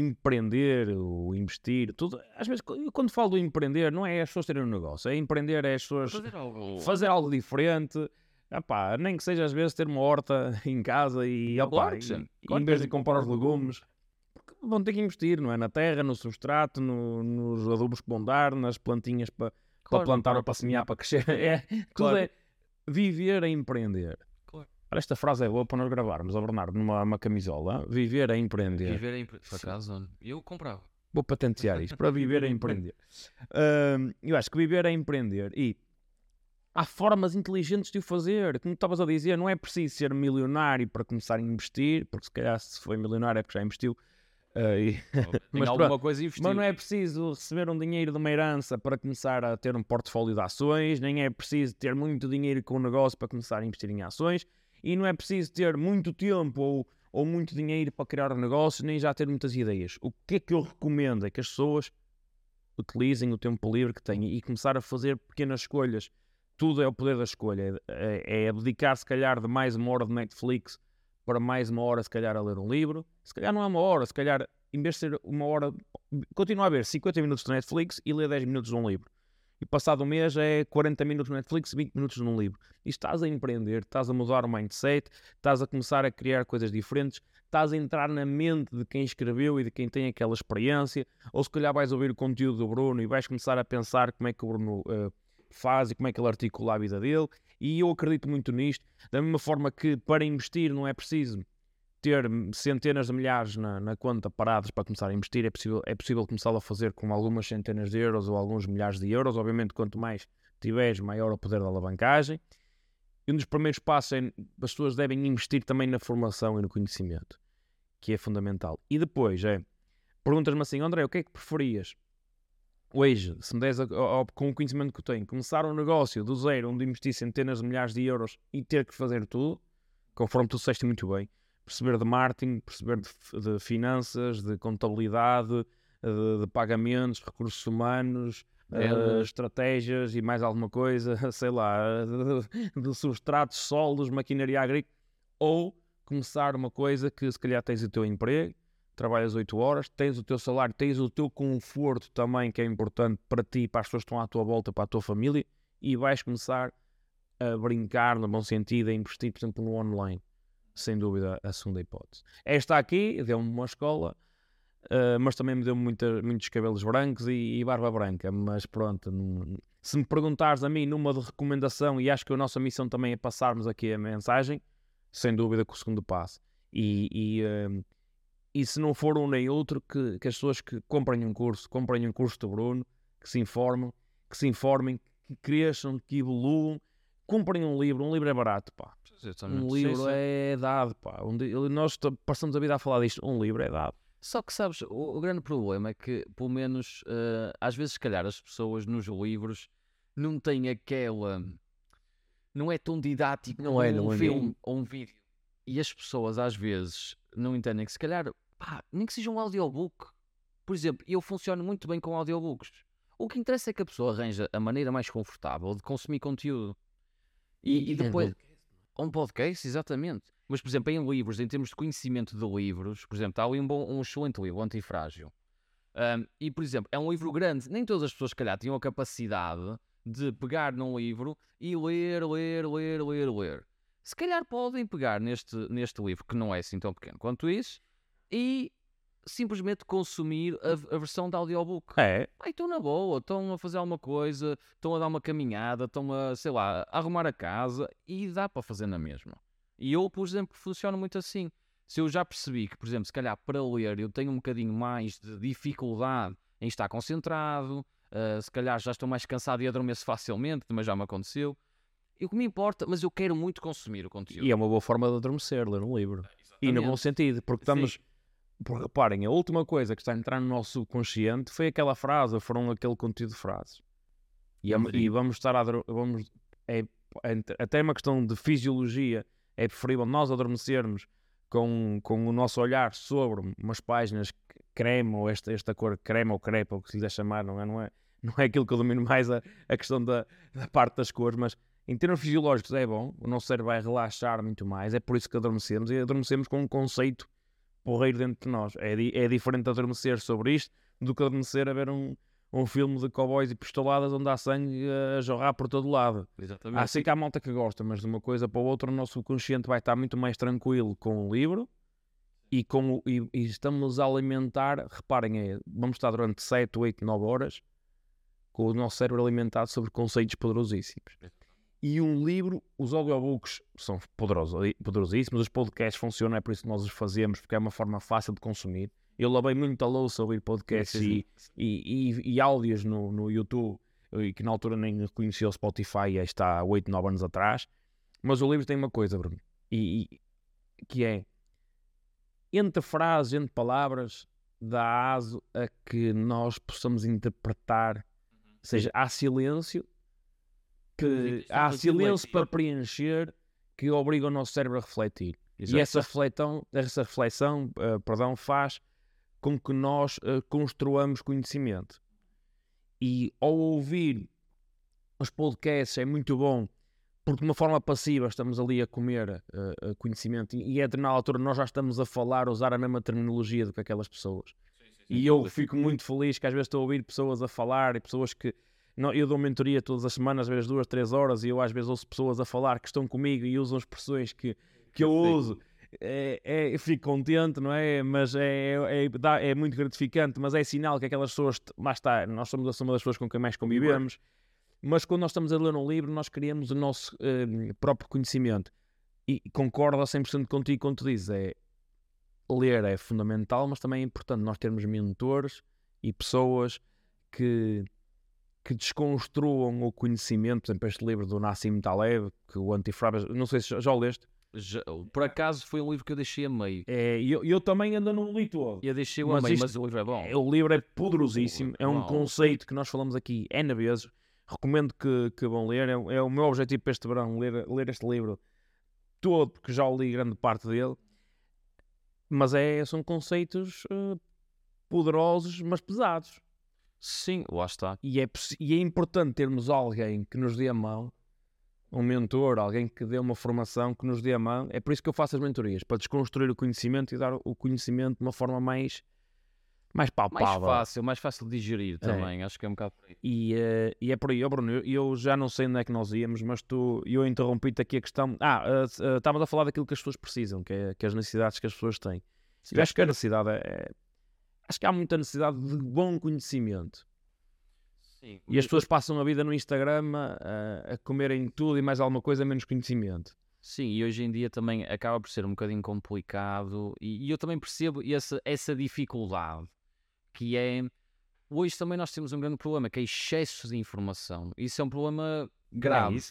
empreender, ou investir, tudo. Às vezes, quando falo do empreender, não é as pessoas terem um negócio, é empreender, é as pessoas Fazer algo. fazer algo diferente. Epá, nem que seja às vezes ter uma horta [laughs] em casa e, opá, Claro e- e em vez sim. de comprar os legumes, vão ter que investir, não é? Na terra, no substrato, no- nos adubos que vão dar, nas plantinhas para Claro, plantar claro. ou para semear, para crescer. [laughs] É, tudo é viver a empreender. Claro. Ora, Esta frase é boa para nós gravarmos, ó Bernardo, numa uma camisola. Viver a empreender. Viver em... Por acaso, eu comprava. Vou patentear isto, para viver a empreender. [laughs] Hum, eu acho que viver é empreender e há formas inteligentes de o fazer. Como estavas a dizer, não é preciso ser milionário para começar a investir, porque se calhar se foi milionário é porque já investiu. [laughs] Em Mas alguma coisa investir. Mas não é preciso receber um dinheiro de uma herança para começar a ter um portfólio de ações, nem é preciso ter muito dinheiro com o negócio para começar a investir em ações, e não é preciso ter muito tempo ou, ou muito dinheiro para criar um negócio, nem já ter muitas ideias. O que é que eu recomendo é que as pessoas utilizem o tempo livre que têm e começar a fazer pequenas escolhas. Tudo é o poder da escolha. É, é abdicar, se calhar, de mais uma hora de Netflix para mais uma hora, se calhar, a ler um livro. Se calhar não é uma hora, se calhar, em vez de ser uma hora, continua a ver 50 minutos de Netflix e ler 10 minutos de um livro. E passado um mês é 40 minutos no Netflix e 20 minutos num livro. E estás a empreender, estás a mudar o mindset, estás a começar a criar coisas diferentes, estás a entrar na mente de quem escreveu e de quem tem aquela experiência, ou se calhar vais ouvir o conteúdo do Bruno e vais começar a pensar como é que o Bruno eh, faz e como é que ele articula a vida dele. E eu acredito muito nisto, da mesma forma que para investir não é preciso ter centenas de milhares na, na conta paradas para começar a investir, é possível, é possível começar a fazer com algumas centenas de euros ou alguns milhares de euros. Obviamente, quanto mais tiveres, maior o poder da alavancagem. E um dos primeiros passos é as pessoas devem investir também na formação e no conhecimento, que é fundamental. E depois é, perguntas-me assim, André, o que é que preferias? Hoje, se me des a- a- a- com o conhecimento que eu tenho, começar um negócio do zero, onde investir centenas de milhares de euros e ter que fazer tudo, conforme tu disseste muito bem, perceber de marketing, perceber de, de finanças, de contabilidade, de, de pagamentos, recursos humanos, eh, Vendas. estratégias e mais alguma coisa, [laughs] sei lá, de, de substratos, solos, maquinaria agrícola, ou começar uma coisa que se calhar tens o teu emprego, trabalhas 8 horas, tens o teu salário, tens o teu conforto também, que é importante para ti, para as pessoas que estão à tua volta, para a tua família, e vais começar a brincar, no bom sentido, a investir, por exemplo, no online. Sem dúvida, a segunda hipótese. Esta aqui deu-me uma escola, eh, mas também me deu muita, muitos cabelos brancos e, e barba branca. Mas pronto, se me perguntares a mim numa de recomendação, e acho que a nossa missão também é passarmos aqui a mensagem, sem dúvida que o segundo passo. E, e, eh, e se não for um nem outro, que, que as pessoas que comprem um curso, comprem um curso do Bruno, que se informem, que se informem, que cresçam, que evoluam, comprem um livro, um livro é barato, pá. Um livro é dado, pá. Um nós passamos a vida a falar disto, um livro é dado. Só que sabes, o, o grande problema é que, pelo menos, eh, às vezes, se calhar, as pessoas nos livros não têm aquela. Não é tão didático Não como é, um é filme ou um vídeo. E as pessoas, às vezes, não entendem que, se calhar, pá, nem que seja um audiobook. Por exemplo, eu funciono muito bem com audiobooks. O que interessa é que a pessoa arranja a maneira mais confortável de consumir conteúdo. E, e depois. Um podcast, exatamente. Mas, por exemplo, em livros, em termos de conhecimento de livros, por exemplo, está ali um, bom, um excelente livro, Antifrágil. Ahm, e, por exemplo, é um livro grande. Nem todas as pessoas, se calhar, tinham a capacidade de pegar num livro e ler, ler, ler, ler, ler. Se calhar podem pegar neste, neste livro, que não é assim tão pequeno quanto isso, e simplesmente consumir a, a versão de audiobook. É, Pai, estão na boa, estão a fazer alguma coisa, estão a dar uma caminhada, estão a, sei lá, a arrumar a casa e dá para fazer na mesma. E eu, por exemplo, funciono muito assim. Se eu já percebi que, por exemplo, se calhar para ler eu tenho um bocadinho mais de dificuldade em estar concentrado, uh, se calhar já estou mais cansado e adormeço facilmente, mas já me aconteceu. O que me importa, mas eu quero muito consumir o conteúdo. E é uma boa forma de adormecer, ler um livro. E no bom sentido, porque estamos. Sim. Porque reparem, a última coisa que está a entrar no nosso subconsciente foi aquela frase, foram aquele conteúdo de frases. E, é- Sim. e vamos estar a. Vamos, é, é- até uma questão de fisiologia, é preferível nós adormecermos com, com o nosso olhar sobre umas páginas creme ou esta, esta cor creme ou crepe, ou o que se quiser chamar, não é? Não é, não é aquilo que eu domino mais a, a questão da, da parte das cores, mas em termos fisiológicos é bom, o nosso cérebro vai relaxar muito mais, é por isso que adormecemos e adormecemos com um conceito porreiro dentro de nós. É, di- é diferente adormecer sobre isto do que adormecer a ver um, um filme de cowboys e pistoladas onde há sangue a jorrar por todo lado. Exatamente. Há sei que há malta que gosta, mas de uma coisa para outra o nosso subconsciente vai estar muito mais tranquilo com o livro e, com e, e estamos a alimentar, reparem, é, vamos estar durante 7, 8, 9 horas com o nosso cérebro alimentado sobre conceitos poderosíssimos. E um livro, os audiobooks são poderosos, poderosíssimos, os podcasts funcionam, é por isso que nós os fazemos, porque é uma forma fácil de consumir. Eu lavei muito a louça ouvir podcasts Sim, sim, e, e, e, e áudios no, no YouTube, e que na altura nem reconhecia o Spotify, e aí está há 8, 9 anos atrás. Mas o livro tem uma coisa, Bruno, e, e- que é entre frases, entre palavras, dá aso a que nós possamos interpretar. Ou seja, há silêncio, que Sim, há sim, silêncio para preencher que obriga o nosso cérebro a refletir. E Exato. essa reflexão, essa reflexão eh, perdão, faz com que nós eh, construamos conhecimento. E ao ouvir os podcasts é muito bom, porque de uma forma passiva estamos ali a comer eh, conhecimento e, e é de na altura nós já estamos a falar, a usar a mesma terminologia do que aquelas pessoas. E eu fico muito feliz que às vezes estou a ouvir pessoas a falar e pessoas que. Não, eu dou mentoria todas as semanas, às vezes duas, três horas, e eu às vezes ouço pessoas a falar que estão comigo e usam expressões que, que eu uso. É, é, eu fico contente, não é? Mas é, é, dá- é muito gratificante, mas é sinal que aquelas pessoas, lá está, nós somos uma das pessoas com quem mais convivemos, mas quando nós estamos a ler um livro, nós criamos o nosso eh, próprio conhecimento. E concordo a 100% contigo quando tu dizes, é, ler é fundamental, mas também é importante nós termos mentores e pessoas que, que desconstruam o conhecimento. Por exemplo, este livro do Nassim Taleb, que o Antifrágil, não sei se já, o leste. Já- por acaso foi um livro que eu deixei a meio. É, e eu, eu também ainda não li todo. E eu deixei Mas a meio, isto- mas o livro é bom. É, O livro é poderosíssimo, é um conceito que nós falamos aqui N vezes. Recomendo que, que vão ler. É, é o meu objetivo para este verão, ler, ler este livro todo, porque já o li grande parte dele. Mas é, são conceitos eh, poderosos, mas pesados. Sim, lá está. E é, e é importante termos alguém que nos dê a mão, um mentor, alguém que dê uma formação, que nos dê a mão. É por isso que eu faço as mentorias, para desconstruir o conhecimento e dar o conhecimento de uma forma mais, mais Mais palpável. fácil, mais fácil de digerir também. Acho que é um bocado por aí. E, eh, e é por aí, Ó, Bruno, eu, eu já não sei onde é que nós íamos, mas tu, eu interrompi-te aqui a questão. Ah, eh, s- eh, estávamos a falar daquilo que as pessoas precisam, que é que as necessidades que as pessoas têm. Eu acho que a necessidade é, é- Acho que há muita necessidade de bom conhecimento. Sim. E as pessoas passam a vida no Instagram a, a comerem tudo e mais alguma coisa, menos conhecimento. Sim, e hoje em dia também acaba por ser um bocadinho complicado e, e eu também percebo essa, essa dificuldade que é hoje também nós temos um grande problema que é excesso de informação. Isso é um problema grave.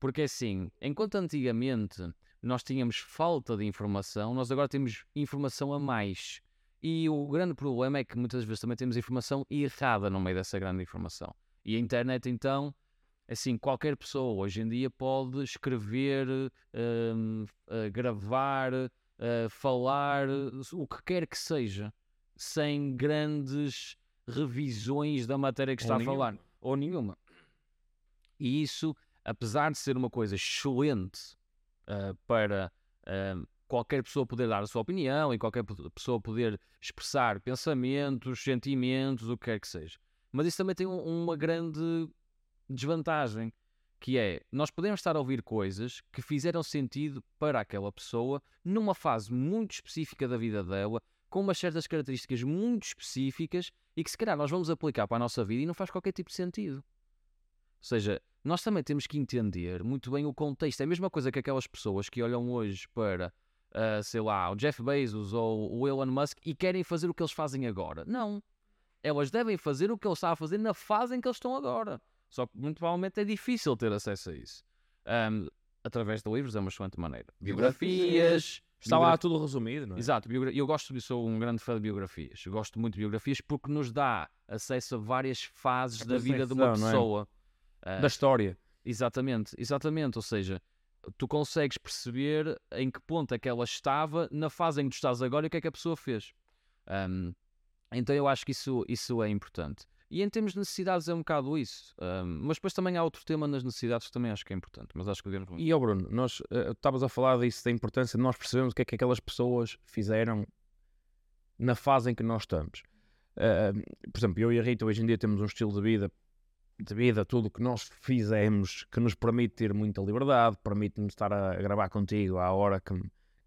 Porque assim, enquanto antigamente nós tínhamos falta de informação, nós agora temos informação a mais. E o grande problema é que muitas vezes também temos informação errada no meio dessa grande informação. E a internet, então, assim, qualquer pessoa hoje em dia pode escrever, hum, eh, gravar, eh, falar, o que quer que seja, sem grandes revisões da matéria que está Ou a falar. nenhuma. Ou nenhuma. E isso, apesar de ser uma coisa excelente ah, para ah, qualquer pessoa poder dar a sua opinião e qualquer pe- pessoa poder expressar pensamentos, sentimentos, o que quer que seja. Mas isso também tem um- uma grande desvantagem, que é nós podemos estar a ouvir coisas que fizeram sentido para aquela pessoa numa fase muito específica da vida dela, com umas certas características muito específicas e que se calhar nós vamos aplicar para a nossa vida e não faz qualquer tipo de sentido. Ou seja, nós também temos que entender muito bem o contexto. É a mesma coisa que aquelas pessoas que olham hoje para uh, sei lá, o Jeff Bezos ou o Elon Musk e querem fazer o que eles fazem agora. Não. Elas devem fazer o que eles a fazer na fase em que eles estão agora. Só que muito provavelmente é difícil ter acesso a isso. Um, através de livros é uma excelente maneira. Biografias. Está lá tudo resumido, não é? Exato, eu gosto de sou um grande fã de biografias. Eu gosto muito de biografias porque nos dá acesso a várias fases a da vida de uma pessoa. É? Uh, da história. Exatamente, exatamente. Ou seja, tu consegues perceber em que ponto é que ela estava na fase em que tu estás agora e o que é que a pessoa fez. Um, então eu acho que isso, isso é importante. E em termos de necessidades é um bocado isso. Um, mas depois também há outro tema nas necessidades que também acho que é importante. Mas acho que devemos... E ó Bruno, nós uh, estavas a falar disso, da importância de nós percebermos o que é que aquelas pessoas fizeram na fase em que nós estamos. Uh, por exemplo, eu e a Rita hoje em dia temos um estilo de vida de vida, tudo que nós fizemos que nos permite ter muita liberdade, permite-me estar a gravar contigo à hora que,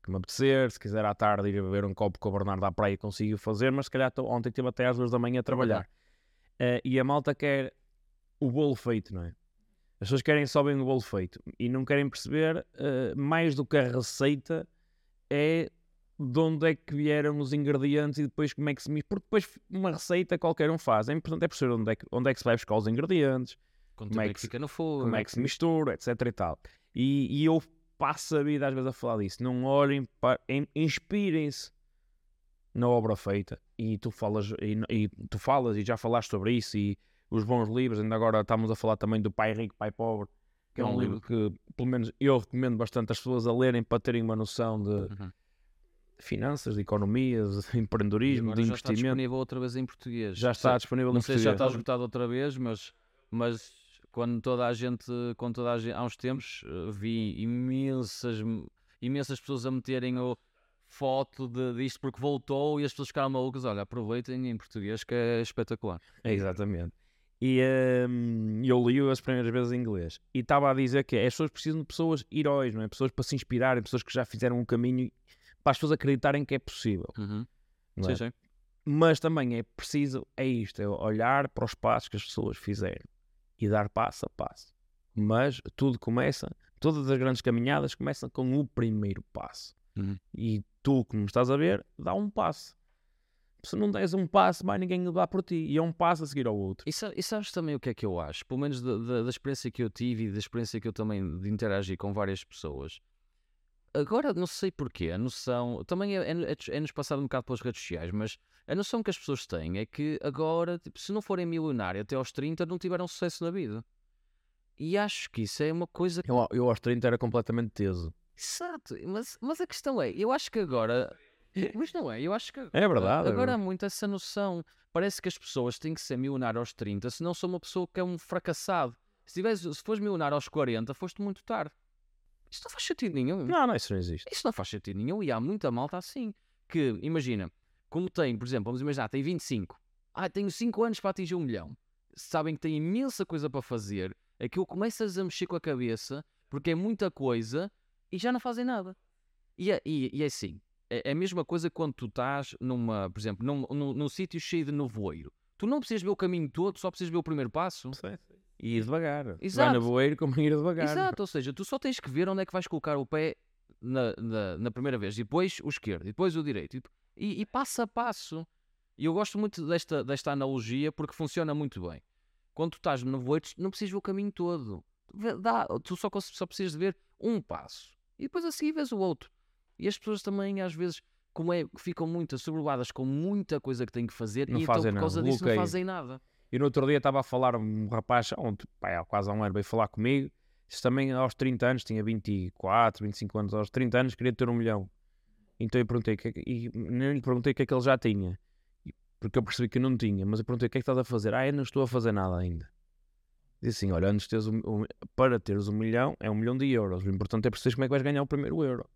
que me apetecer, se quiser à tarde ir beber um copo com o Bernardo à praia consigo fazer, mas se calhar ontem estive até às duas da manhã a trabalhar. Uh, e a malta quer o bolo feito, não é? As pessoas querem só bem o bolo feito e não querem perceber uh, mais do que a receita é de onde é que vieram os ingredientes e depois como é que se mistura. Porque depois uma receita qualquer um faz. É importante é perceber onde é que, onde é que se vai buscar os ingredientes, Quanto como é, é que, fica no fogo, como é que se mistura, etc. e tal. E, e eu passo a vida às vezes a falar disso. Não olhem para. Inspirem-se na obra feita. E tu falas, e, e, tu falas e já falaste sobre isso. E os bons livros, ainda agora estamos a falar também do Pai Rico, Pai Pobre. Que é um, um livro que, pelo menos, eu recomendo bastante as pessoas a lerem para terem uma noção de, uhum finanças, de economias, de empreendedorismo, de investimento. Já está disponível outra vez em português. Já está disponível não em português. Não sei se já está esgotado outra vez, mas, mas quando toda a gente, quando toda a gente, há uns tempos, eh, vi imensas, imensas pessoas a meterem o foto de, disto porque voltou e as pessoas ficaram malucas. Olha, aproveitem em português que é espetacular. É, exatamente. E um, eu li as primeiras vezes em inglês e estava a dizer que é, as pessoas precisam de pessoas heróis, não é? Pessoas para se inspirarem, pessoas que já fizeram um caminho para as pessoas acreditarem que é possível. Uhum. Sim, é? sim. Mas também é preciso, é isto, é olhar para os passos que as pessoas fizeram e dar passo a passo. Mas tudo começa, todas as grandes caminhadas começam com o primeiro passo. Uhum. E tu, como estás a ver, dá um passo. Se não des um passo, mais ninguém dá por ti. E é um passo a seguir ao outro. E, e sabes também o que é que eu acho? Pelo menos da, da, da experiência que eu tive e da experiência que eu também de interagir com várias pessoas Agora, não sei porquê, a noção. Também é, é, é-nos passado um bocado pelas redes sociais, mas a noção que as pessoas têm é que agora, tipo, se não forem milionários até aos 30, não tiveram sucesso na vida. E acho que isso é uma coisa. Que... Eu, eu aos 30 era completamente teso. Exato, mas, mas a questão é, eu acho que agora. Mas não é, eu acho que. É verdade. Agora é há muito essa noção. Parece que as pessoas têm que ser milionário aos 30, senão sou uma pessoa que é um fracassado. Se, se fores milionário aos 40, foste muito tarde. Isso não faz sentido nenhum. Não, não, isso não existe. Isso não faz sentido nenhum e há muita malta assim. Que, imagina, como tem, por exemplo, vamos imaginar, tem 25. Ah, tenho 5 anos para atingir um milhão. Sabem que tem imensa coisa para fazer. Aquilo começas a mexer com a cabeça, porque é muita coisa, e já não fazem nada. E é, e, e é assim, é, é, a mesma coisa quando tu estás numa, por exemplo, num, num, num sítio cheio de nevoeiro. Tu não precisas ver o caminho todo, só precisas ver o primeiro passo. Sim, sim e ir devagar. Exato. Vai na boeira como ir devagar. Exato, ou seja, tu só tens que ver onde é que vais colocar o pé na, na, na primeira vez, e depois o esquerdo, e depois o direito, e, e passo a passo. E eu gosto muito desta, desta analogia porque funciona muito bem. Quando tu estás no voeiro, não precisas ver o caminho todo. Dá, tu só, só precisas de ver um passo. E depois a seguir vês o outro. E as pessoas também, às vezes, como é, ficam muito assoberbadas com muita coisa que têm que fazer não e então, por causa nada. disso não fazem nada. E no outro dia estava a falar, um rapaz, ontem, pá, quase há um ano, veio falar comigo. Isso também aos 30 anos, tinha 24, 25 anos, aos 30 anos queria ter um milhão. Então eu perguntei, que, é e nem lhe perguntei o que é que ele já tinha, porque eu percebi que não tinha, mas eu perguntei o que é que estás a fazer. Ah, eu não estou a fazer nada ainda. Disse assim: olha, antes teres um, um, para teres um milhão, é um milhão de euros. O importante é perceber como é que vais ganhar o primeiro euro.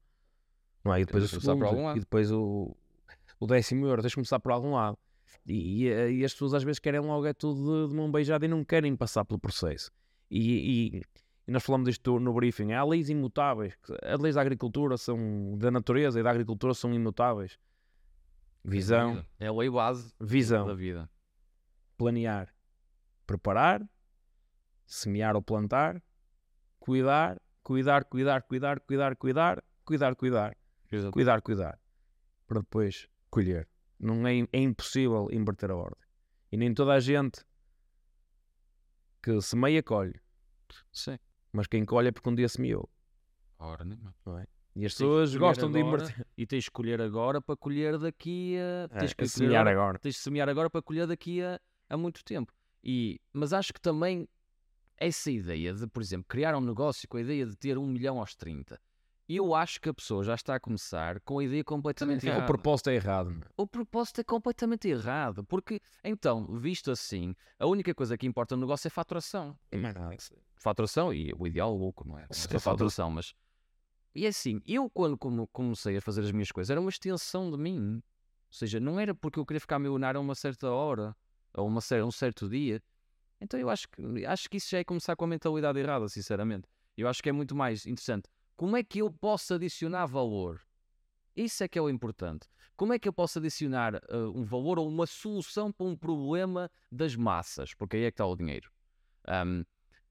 Não é? E depois, o segundo, e depois o, o décimo euro. Tens de começar por algum lado. E, e, e, as pessoas às vezes querem logo é tudo de, de mão beijada e não querem passar pelo processo. E, e, e nós falamos disto no briefing. Há leis imutáveis. As leis da agricultura são da natureza e da agricultura são imutáveis. Visão. É a lei base visão, da vida. Planear. Preparar. Semear ou plantar. Cuidar. Cuidar, cuidar, cuidar, cuidar, cuidar. Cuidar, cuidar. Cuidar, cuidar. Para depois colher. Não é, é impossível inverter a ordem. E nem toda a gente que semeia colhe. Sim. Mas quem colhe é porque um dia semeou. Ora, nenhuma. E as pessoas gostam de agora inverter. E tens de escolher agora para colher daqui a. É, Tens que semear agora- agora. tens de semear agora para colher daqui a, a muito tempo. E, mas acho que também essa ideia de, por exemplo, criar um negócio com a ideia de ter um milhão aos 30, eu acho que a pessoa já está a começar com a ideia completamente O errada. propósito é errado. meu. O propósito é completamente errado, porque, então, visto assim, a única coisa que importa no negócio é faturação. É. Faturação, e o ideal não é? Não Sim, é faturação, mas... E é assim, eu quando come- comecei a fazer as minhas coisas, era uma extensão de mim. Ou seja, não era porque eu queria ficar milionário a uma certa hora, ou uma um certo dia. Então eu acho que, acho que isso já é começar com a mentalidade errada, sinceramente. Eu acho que é muito mais interessante. Como é que eu posso adicionar valor? Isso é que é o importante. Como é que eu posso adicionar eh, um valor ou uma solução para um problema das massas? Porque aí é que está o dinheiro. Ahm,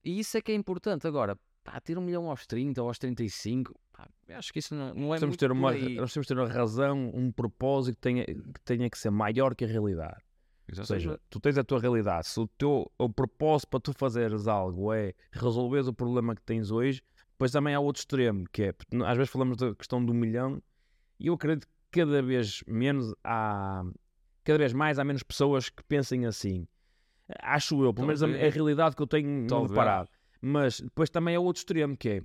e isso é que é importante. Agora, pá, ter um milhão aos 30 ou aos 35, pá, acho que isso não, não é Nós muito ter uma, nós temos de ter uma razão, um propósito que tenha, que tenha que ser maior que a realidade. Ou seja, tu tens a tua realidade. Se o teu o propósito para tu fazeres algo é resolveres o problema que tens hoje, depois também há outro extremo, que é, às vezes falamos da questão do milhão, e eu acredito que cada vez menos há, cada vez mais há menos pessoas que pensem assim. Acho eu, pelo menos a, a realidade que eu tenho Talvez. deparado. Mas depois também há outro extremo, que é,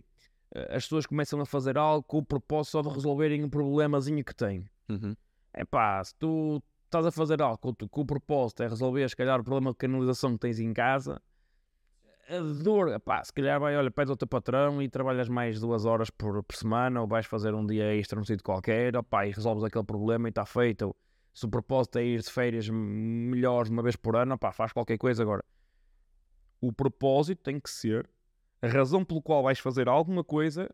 eh, as pessoas começam a fazer algo com o propósito só de resolverem um problemazinho que têm. Uhum. É pá, se tu estás a fazer algo com, com o propósito é resolver, se calhar, o problema de canalização que tens em casa, a dor, epá, se calhar vai, olha, pede ao teu patrão e trabalhas mais duas horas por, por semana, ou vais fazer um dia extra num sítio qualquer, opá, e resolves aquele problema e está feito. Ou, se o propósito é ir de férias melhores uma vez por ano, opá, faz qualquer coisa agora. O propósito tem que ser a razão pelo qual vais fazer alguma coisa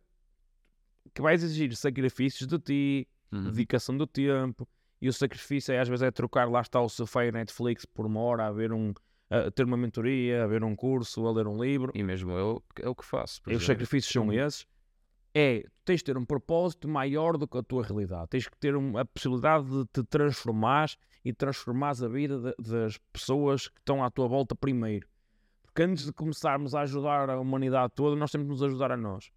que vais exigir sacrifícios de ti, Uhum. dedicação do tempo e o sacrifício é, às vezes é trocar lá está o sofá e Netflix por uma hora a ver um a ter uma mentoria, a ver um curso, a ler um livro. E mesmo eu, é o que faço. E os sacrifícios são esses. É, tens de ter um propósito maior do que a tua realidade. Tens que ter um- a possibilidade de te transformar e transformares a vida de- das pessoas que estão à tua volta primeiro. Porque antes de começarmos a ajudar a humanidade toda, nós temos de nos ajudar a nós.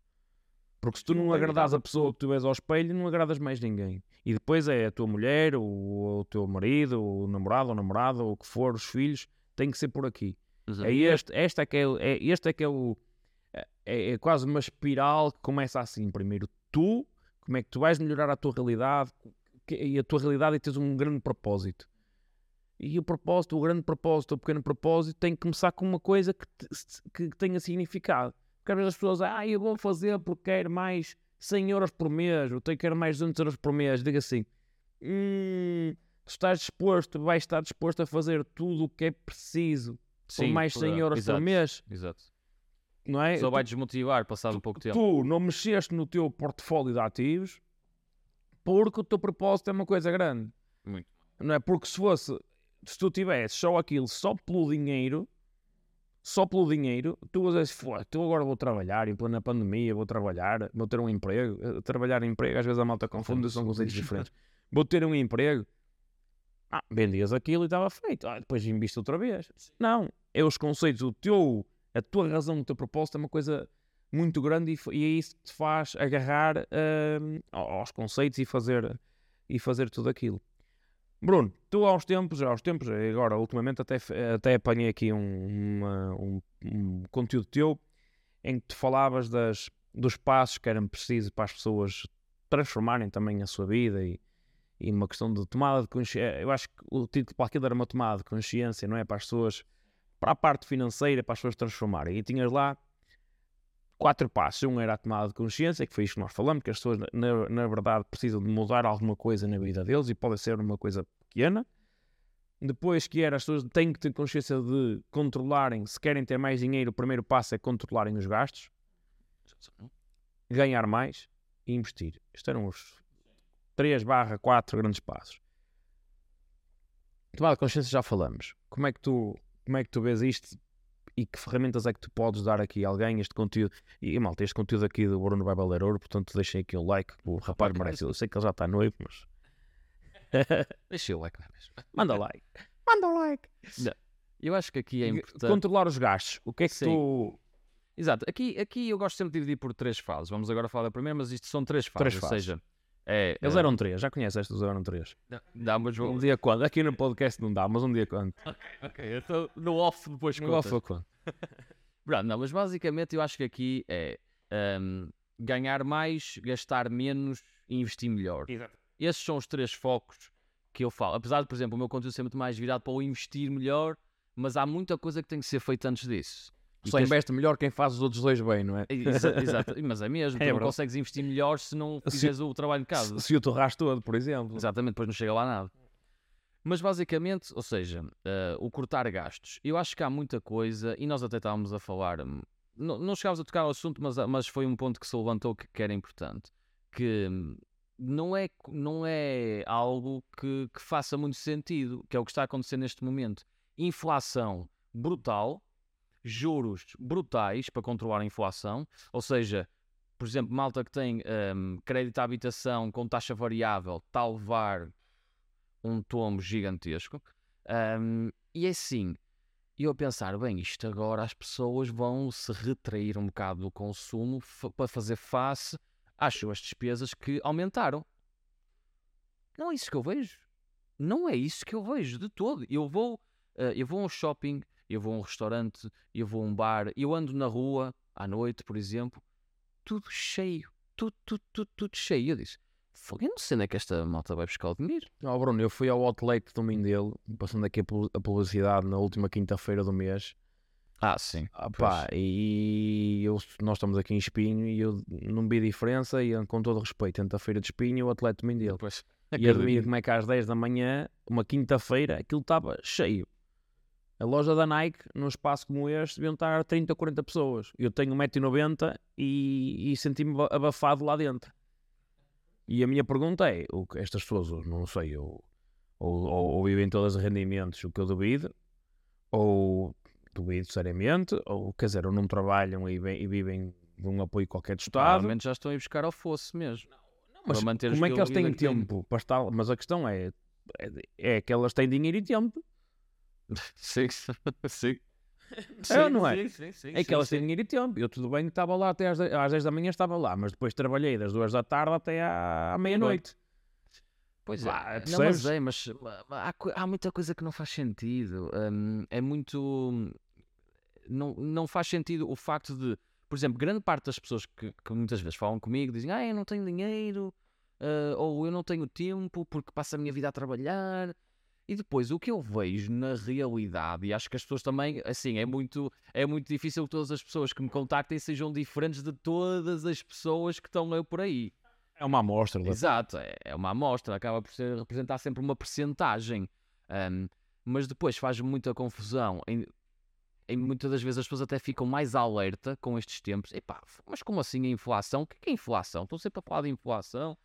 Porque se tu não Sim, agradares a pessoa que tu vês ao espelho, não agradas mais ninguém. E depois é a tua mulher, o, o teu marido, o namorado ou namorada, ou o que for, os filhos, tem que ser por aqui. É este, esta é que é, o- é, este é que é o. É, é quase uma espiral que começa assim. Primeiro tu, como é que tu vais melhorar a tua realidade que- e a tua realidade e tens um grande propósito. E o propósito, o grande propósito, o pequeno propósito tem que começar com uma coisa que, te- que tenha significado. Porque às vezes as pessoas, ah, eu vou fazer porque quero mais 100 euros por mês, ou tenho quero mais 200 euros por mês. Diga assim, hum, tu estás disposto, vais estar disposto a fazer tudo o que é preciso por Sim, mais 100 por- euros exato, por mês, Exato. não é? Só vai Tu- desmotivar passado um pouco tempo. tu não mexeste no teu portfólio de ativos porque o teu propósito é uma coisa grande. Muito. Não é? Porque se fosse, se tu tivesses só aquilo só pelo dinheiro, só pelo dinheiro, tu dizes, "Fô, tu agora vou trabalhar, em plena pandemia, vou trabalhar, vou ter um emprego. Eh, Trabalhar em emprego, às vezes a malta confunde, são conceitos [laughs] diferentes. Vou ter um emprego. Ah, vendias aquilo e estava feito. Ah, depois investe outra vez. Não, é os conceitos, o teu, a tua razão, o teu propósito é uma coisa muito grande e, e é isso que te faz agarrar ao- aos conceitos e fazer, e fazer tudo aquilo. Bruno, tu uns tempos, uns tempos, agora ultimamente até, até apanhei aqui um, uma- um- um conteúdo teu em que tu falavas das, dos passos que eram precisos para as pessoas transformarem também a sua vida e, e uma questão de tomada de consciência. Eu acho que o título para aquilo era uma tomada de consciência, não é? Para as pessoas, para a parte financeira, para as pessoas transformarem. E tinhas lá quatro passos. Um era a tomada de consciência, que foi isto que nós falamos, que as pessoas, na, na verdade, precisam de mudar alguma coisa na vida deles e pode ser uma coisa pequena. Depois que era, as pessoas têm que ter consciência de controlarem, se querem ter mais dinheiro, o primeiro passo é controlarem os gastos, ganhar mais e investir. Estes eram os 3 barra 4 grandes passos. Tomada de consciência já falamos. Como é que tu, como é que tu vês isto e que ferramentas é que tu podes dar aqui a alguém este conteúdo. E, malta, este conteúdo aqui do Bruno vai valer ouro, portanto deixem aqui o like, o rapaz merece. Eu sei que ele já está noivo, mas. [laughs] Deixa o like, não é mesmo? Manda like. Manda like. Eu acho que aqui é importante. Controlar os gastos. O que é que Sim. tu. Exato, aqui, aqui eu gosto sempre de dividir por três fases. Vamos agora falar da primeira, mas isto são três fases. Três ou fases. seja, é. Eles eh, eram três, já conheces estas, eles eram três. Dá, mas vou... Um dia quando? Aqui no podcast não dá, mas um dia quando? Ok, então no off depois Não contas. foi quando? Pronto, não, mas basicamente eu acho que aqui é ahm, ganhar mais, gastar menos e investir melhor. Exato. Esses são os três focos que eu falo. Apesar de, por exemplo, o meu conteúdo ser muito mais virado para o investir melhor, mas há muita coisa que tem que ser feita antes disso. Só as- investe melhor quem faz os outros dois bem, não é? Exa- Exato, mas é mesmo, [laughs] É tu não verdade. consegues investir melhor se não Se- fizeres o trabalho de casa. Se, se o torras todo, por exemplo. Exatamente, depois não chega lá nada. Mas basicamente, ou seja, eh, o cortar gastos. Eu acho que há muita coisa, e nós até estávamos a falar, hum, não, não chegámos a tocar o assunto, mas, mas foi um ponto que se levantou que, que era importante. Que hum, não é, não é algo que, que faça muito sentido, que é o que está a acontecer neste momento. Inflação brutal, juros brutais para controlar a inflação, ou seja, por exemplo, malta que tem hum, crédito à habitação com taxa variável, está a levar um tombo gigantesco. Hum, e é assim, eu a pensar, bem, isto agora as pessoas vão se retrair um bocado do consumo para fazer face às suas despesas que aumentaram. Não é isso que eu vejo. Não é isso que eu vejo de todo. Eu vou, eh, eu vou a um shopping, eu vou a um restaurante, eu vou a um bar, eu ando na rua à noite, por exemplo, tudo cheio. Tudo, tudo, tudo, tudo cheio. Eu disse, "Fogo, eu não sei onde é que esta malta vai buscar o dinheiro. Ó Bruno, eu fui ao outlet do Mindelo, passando aqui a pu- a publicidade na última quinta-feira do mês. Ah, sim. Ah, pá, e eu- nós estamos aqui em Espinho e eu não vi diferença e com todo respeito entre a feira de Espinho e o outlet do Mindelo. Pois. E adivinha como é que às 10 da manhã, uma quinta-feira, aquilo estava cheio. A loja da Nike, num espaço como este, deviam estar 30 ou 40 pessoas. Eu tenho 1,90m e, e senti-me ba- abafado lá dentro. E a minha pergunta é: o que estas pessoas, não sei, ou, ou, ou, vivem todas rendimentos, o que eu duvido, ou duvido seriamente, ou quer dizer, ou não trabalham e, e vivem de um apoio qualquer do Estado. Provavelmente já estão a ir buscar ao fosse mesmo. Mas para manter o como é que que têm. tempo para estar? Mas a questão é, é, é que elas têm dinheiro e tempo. Sim, [laughs] sim. É ou não é? Sim, sim, sim, É que sim, elas sim. dinheiro e tempo. Eu tudo bem que estava lá até às, às 10 da manhã, estava lá, mas depois trabalhei das 2 da tarde até à, à meia-noite. Pois Vá, é, não, mas é, mas mas há, há muita coisa que não faz sentido. hum, é muito. Não, não faz sentido o facto de, por exemplo, grande parte das pessoas que, que muitas vezes falam comigo dizem: Ah, eu não tenho dinheiro, ah, ou eu não tenho tempo porque passo a minha vida a trabalhar. E depois o que eu vejo na realidade, e acho que as pessoas também, assim, é muito, é muito difícil que todas as pessoas que me contactem sejam diferentes de todas as pessoas que estão por aí. É uma amostra. Exato, é, é uma amostra, acaba por ser, representar sempre uma percentagem. Ahm, mas depois faz muita confusão. Em, em muitas das vezes as pessoas até ficam mais alerta com estes tempos. Epá, mas como assim a inflação? O que é, que é inflação? Estou sempre a falar de inflação.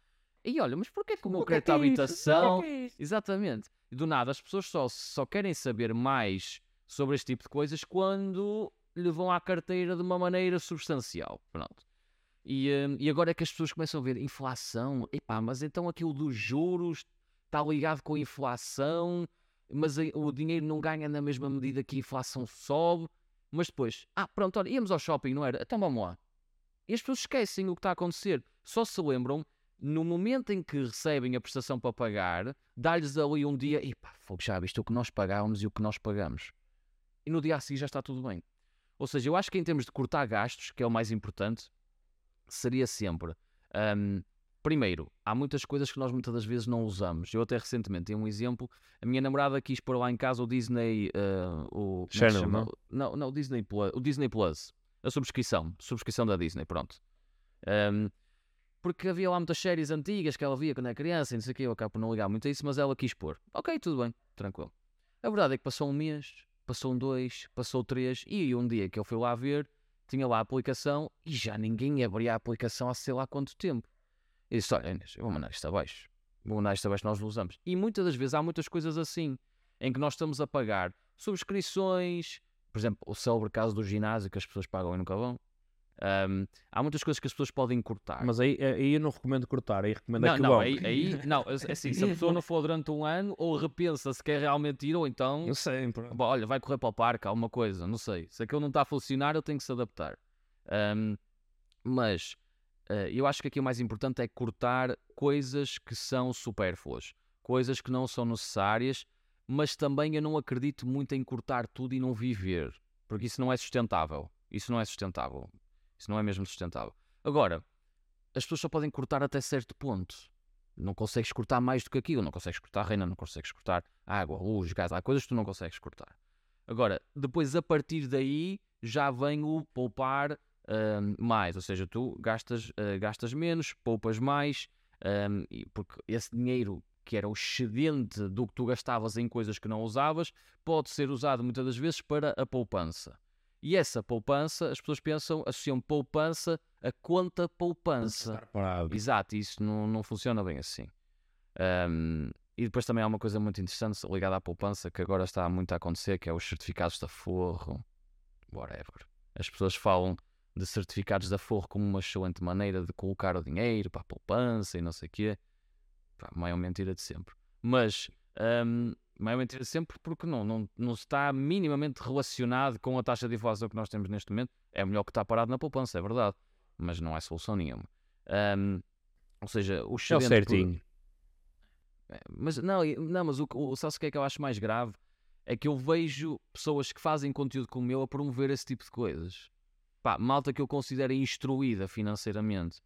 E olha, mas porquê que o meu é crédito à que é habitação. É que é isso? Exatamente. E do nada, as pessoas só, só querem saber mais sobre este tipo de coisas quando lhe vão à carteira de uma maneira substancial. Pronto. E, hum, e agora é que as pessoas começam a ver inflação. Epá, mas então aquilo dos juros está ligado com a inflação, mas o dinheiro não ganha na mesma medida que a inflação sobe. Mas depois, ah, pronto, olha, íamos ao shopping, não era? Então vamos lá. E as pessoas esquecem o que está a acontecer. Só se lembram no momento em que recebem a prestação para pagar, dá-lhes ali um dia, e pá, fogo, já viste o que nós pagávamos e o que nós pagamos. E no dia a seguir já está tudo bem. Ou seja, eu acho que em termos de cortar gastos, que é o mais importante, seria sempre. hum, primeiro, há muitas coisas que nós muitas das vezes não usamos. Eu até recentemente tenho um exemplo. A minha namorada quis pôr lá em casa o Disney. ah, o, é Channel, não? Não, não, o Disney Plus. O Disney Plus. A subscrição. Subscrição da Disney, pronto. Hum, porque havia lá muitas séries antigas que ela via quando era criança e não sei o que, eu acabo por não ligar muito a isso, mas ela quis pôr. Ok, tudo bem, tranquilo. A verdade é que passou um mês, passou um dois, passou três, e um dia que eu fui lá ver, tinha lá a aplicação e já ninguém abria a aplicação há sei lá quanto tempo. E disse: Olha, Inês, eu vou mandar isto abaixo. Vou mandar isto abaixo, nós usamos. E muitas das vezes há muitas coisas assim, em que nós estamos a pagar subscrições, por exemplo, o célebre caso do ginásio que as pessoas pagam e nunca vão. Um, há muitas coisas que as pessoas podem cortar. Mas aí, aí eu não recomendo cortar, aí recomendo não, é não, vão. aí, aí- não, é assim, se a [laughs] pessoa não for durante um ano, ou repensa se quer realmente ir, ou então, Eu sei, bom, olha, vai correr para o parque, alguma coisa, não sei. Se aquilo não está a funcionar, eu tenho que se adaptar. Um, mas eh, eu acho que aqui o mais importante é cortar coisas que são supérfluas, coisas que não são necessárias, mas também eu não acredito muito em cortar tudo e não viver, porque isso não é sustentável. Isso não é sustentável. Isso não é mesmo sustentável. Agora, as pessoas só podem cortar até certo ponto. Não consegues cortar mais do que aquilo. Não consegues cortar reina, não consegues cortar água, luz, gás. Há coisas que tu não consegues cortar. Agora, depois a partir daí já vem o poupar ahm, mais. Ou seja, tu gastas, ah, gastas menos, poupas mais, e- porque esse dinheiro que era o excedente do que tu gastavas em coisas que não usavas pode ser usado muitas das vezes para a poupança. E essa poupança, as pessoas pensam, associam poupança a conta poupança. Exato, e isso não, não funciona bem assim. Ahm, e depois também há uma coisa muito interessante ligada à poupança que agora está muito a acontecer, que é os certificados da Forro, whatever. As pessoas falam de certificados da Forro como uma excelente maneira de colocar o dinheiro para a poupança e não sei o quê. Pá, maior mentira de sempre. Mas, ahm, maior mentira de sempre porque não, não, não está minimamente relacionado com a taxa de inflação que nós temos neste momento. É melhor que está parado na poupança, é verdade. Mas não é solução nenhuma. Ahm, ou seja, o É o excedente por- certinho. é, Mas não, não, mas o, o, sabe o que é que eu acho mais grave? É que eu vejo pessoas que fazem conteúdo como o meu a promover esse tipo de coisas. Pá, malta que eu considero instruída financeiramente.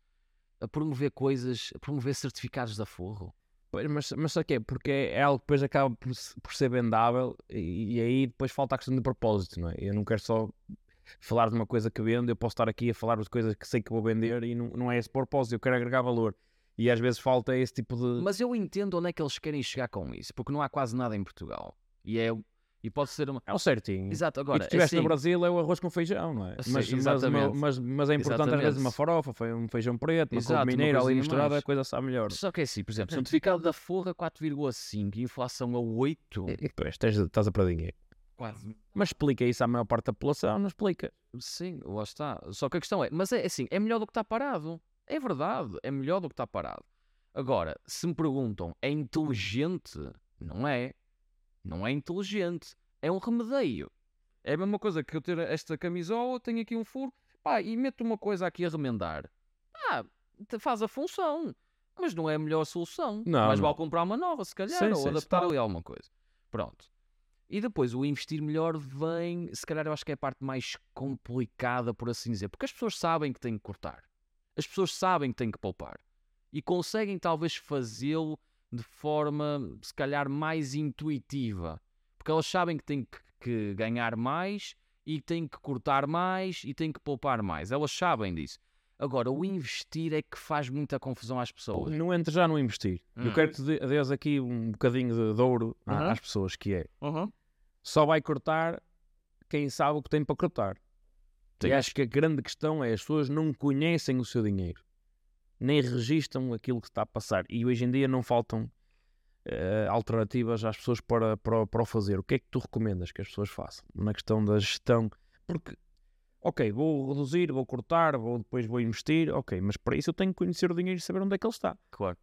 A promover coisas, a promover certificados da forro. Pois, Mas, mas só que é porque é algo que depois acaba por, por ser vendável e, e aí depois falta a questão de propósito, não é? Eu não quero só falar de uma coisa que vendo, eu posso estar aqui a falar de coisas que sei que vou vender e não, não é esse propósito, eu quero agregar valor. E às vezes falta esse tipo de. Mas eu entendo onde é que eles querem chegar com isso, porque não há quase nada em Portugal. E, é, e pode ser uma. É o certinho. Exato, e agora. tu estiveste assim, no Brasil, é o arroz com feijão, não é? Sim, mas, mas, exatamente. mas, mas é importante às vezes uma Exatamente. farofa, foi um feijão preto, uma Exato, mineira ali misturada, a coisa sabe melhor. Só que é assim, por exemplo, certificado [laughs] da forra 4,5 e inflação a 8. E tens- estás a perder dinheiro. Quase. Mas explica isso à maior parte da população, não explica. Sim, lá está. Só que a questão é, mas é assim, é melhor do que está parado. É verdade, é melhor do que está parado. Agora, se me perguntam, é inteligente? Não é. Não é inteligente. É um remedeio. É a mesma coisa que eu ter esta camisola, tenho aqui um furo, pá, e meto uma coisa aqui a remendar. Te- faz a função. Mas não é a melhor solução. Não, Mas não. vale comprar uma nova, se calhar, Sim, ou sim, adaptar sim. ali alguma coisa. Pronto. E depois o investir melhor vem, se calhar eu acho que é a parte mais complicada, por assim dizer, porque as pessoas sabem que têm que cortar, as pessoas sabem que têm que poupar e conseguem talvez fazê-lo de forma, se calhar, mais intuitiva, porque elas sabem que têm que, que ganhar mais e têm que cortar mais e têm que poupar mais, elas sabem disso. Agora, o investir é que faz muita confusão às pessoas. Não entre já no investir. Eu Hum. quero que te dês aqui um bocadinho de, de ouro Uhum. às pessoas, que é só vai cortar quem sabe o que tem para cortar. Sim. E acho que a grande questão é as pessoas não conhecem o seu dinheiro, nem registram aquilo que está a passar. E hoje em dia não faltam eh, alternativas às pessoas para, para, para o fazer. O que é que tu recomendas que as pessoas façam na questão da gestão? Porque, ok, vou reduzir, vou cortar, vou, depois vou investir, ok, mas para isso eu tenho que conhecer o dinheiro e saber onde é que ele está. Claro.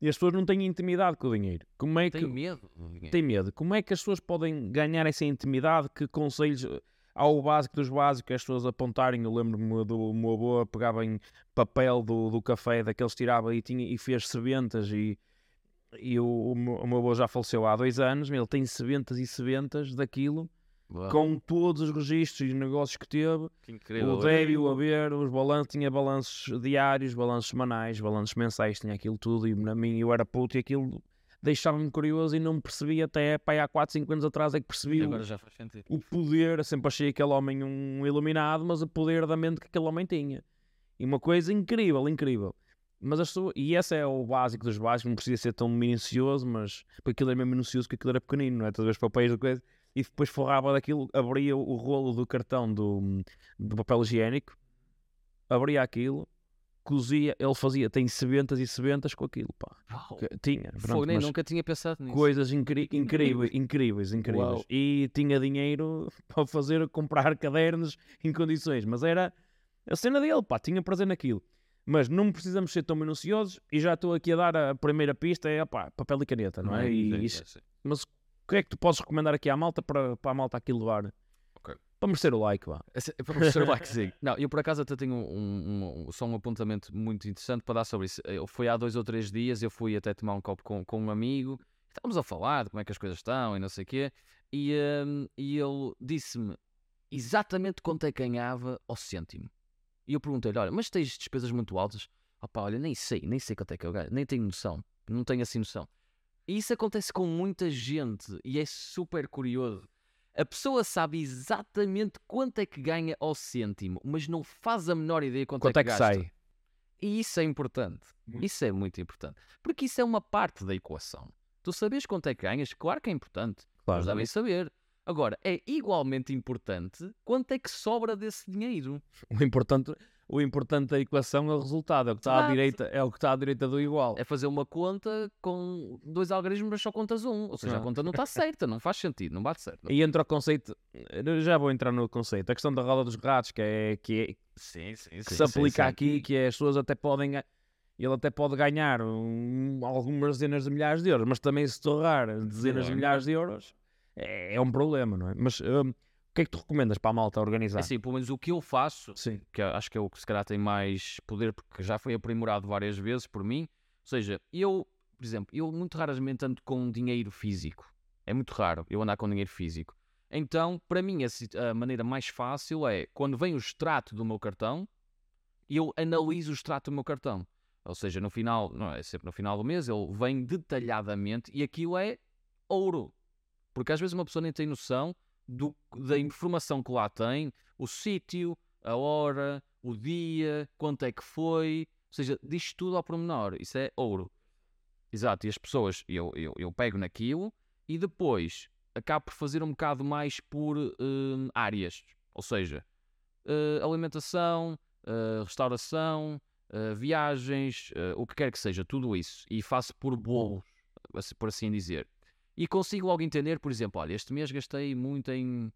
E as pessoas não têm intimidade com o dinheiro. Como é que Tem medo tem medo? Como é que as pessoas podem ganhar essa intimidade? Que conselhos ao básico dos básicos as pessoas apontarem? Eu lembro-me do meu avô pegava em papel do, do café daqueles tirava e, tinha, e fez serventas e, e o, o, meu, o meu avô já faleceu há dois anos, ele tem serventas e serventas daquilo Boa. com todos os registros e negócios que teve Que o débito, o haver, os balanços, tinha balanços diários, balanços semanais, balanços mensais, tinha aquilo tudo, e na mim eu era puto e aquilo deixava-me curioso e não me percebia até pá, há 4, 5 anos atrás é que percebi o, Agora já faz sentido. o poder, sempre achei aquele homem um iluminado, mas o poder da mente que aquele homem tinha. E uma coisa incrível, incrível. Mas as pessoas, e esse é o básico dos básicos, não precisa ser tão minucioso, mas porque aquilo é mesmo minucioso que aquilo era pequenino, não é? Todas as papéis da coisa, e depois forrava daquilo, abria o rolo do cartão do, do papel higiênico, abria aquilo, cozia, ele fazia, tem sebentas e sebentas com aquilo, pá. Uau, Tinha, pronto, nem nunca tinha pensado nisso. coisas incri- incríveis, [laughs] incríveis, incríveis. Uau. E tinha dinheiro [laughs] para fazer, comprar cadernos em condições, mas era a cena dele, pá, tinha prazer naquilo. Mas não precisamos ser tão minuciosos e já estou aqui a dar a primeira pista, é pá, papel e caneta, não é? E Sim, isso- mas o que é que tu podes recomendar aqui à malta para, para a malta aqui levar? Para merecer o like, vá. Esse- Para mostrar o [laughs] likezinho. Não, eu por acaso até tenho um, um- um- só um apontamento muito interessante para dar sobre isso. Eu fui há dois ou três dias, eu fui até tomar um copo com, com um amigo, estávamos a falar de como é que as coisas estão e não sei o quê, e, hum, e ele disse-me exatamente quanto é que ganhava ao cêntimo. E eu perguntei-lhe, olha, mas tens despesas muito altas? Opá, olha, nem sei, nem sei quanto é que eu ganho, nem tenho noção, não tenho assim noção. E isso acontece com muita gente e é super curioso. A pessoa sabe exatamente quanto é que ganha ao cêntimo, mas não faz a menor ideia quanto, Quanto é que gasta. sai? E isso é importante. Muito. Isso é muito importante. Porque isso é uma parte da equação. Tu sabes quanto é que ganhas? Claro que é importante. Claro. Mas devem saber. Agora, é igualmente importante quanto é que sobra desse dinheiro. [laughs] O importante, o importante da equação é o resultado, é o que está à direita, é o que está à direita do igual. É fazer uma conta com dois algoritmos, mas só contas um. Ou seja, a Não. conta não está certa, não faz sentido, não bate certo. E entra o conceito, eu já vou entrar no conceito, a questão da roda dos ratos, que é que, é, Sim, sim, que se aplica aqui, que é as pessoas até podem, ele até pode ganhar um- algumas dezenas de milhares de euros, mas também se torrar dezenas de Sim. milhares de euros é, é um problema, não é? Mas o que é que tu recomendas para a malta organizar? É assim, pelo menos o que eu faço, Sim. que acho que é o que se calhar tem mais poder, porque já foi aprimorado várias vezes por mim. Ou seja, eu, por exemplo, eu muito raramente ando com dinheiro físico. É muito raro eu andar com dinheiro físico. Então, para mim, a, a maneira mais fácil é quando vem o extrato do meu cartão, eu analiso o extrato do meu cartão. Ou seja, no final, não é sempre no final do mês, ele vem detalhadamente e aquilo é ouro. Porque às vezes uma pessoa nem tem noção do- da informação que lá tem, o sítio, a hora, o dia, quanto é que foi, ou seja, diz tudo ao pormenor. Isso é ouro. Exato, e as pessoas, eu, eu, eu pego naquilo e depois acabo por fazer um bocado mais por hum, áreas. Ou seja, eh, alimentação, eh, restauração, viagens, o que quer que seja, tudo isso. E faço por bolos, assim- por assim dizer. E consigo logo entender, por exemplo, olha, este mês gastei muito em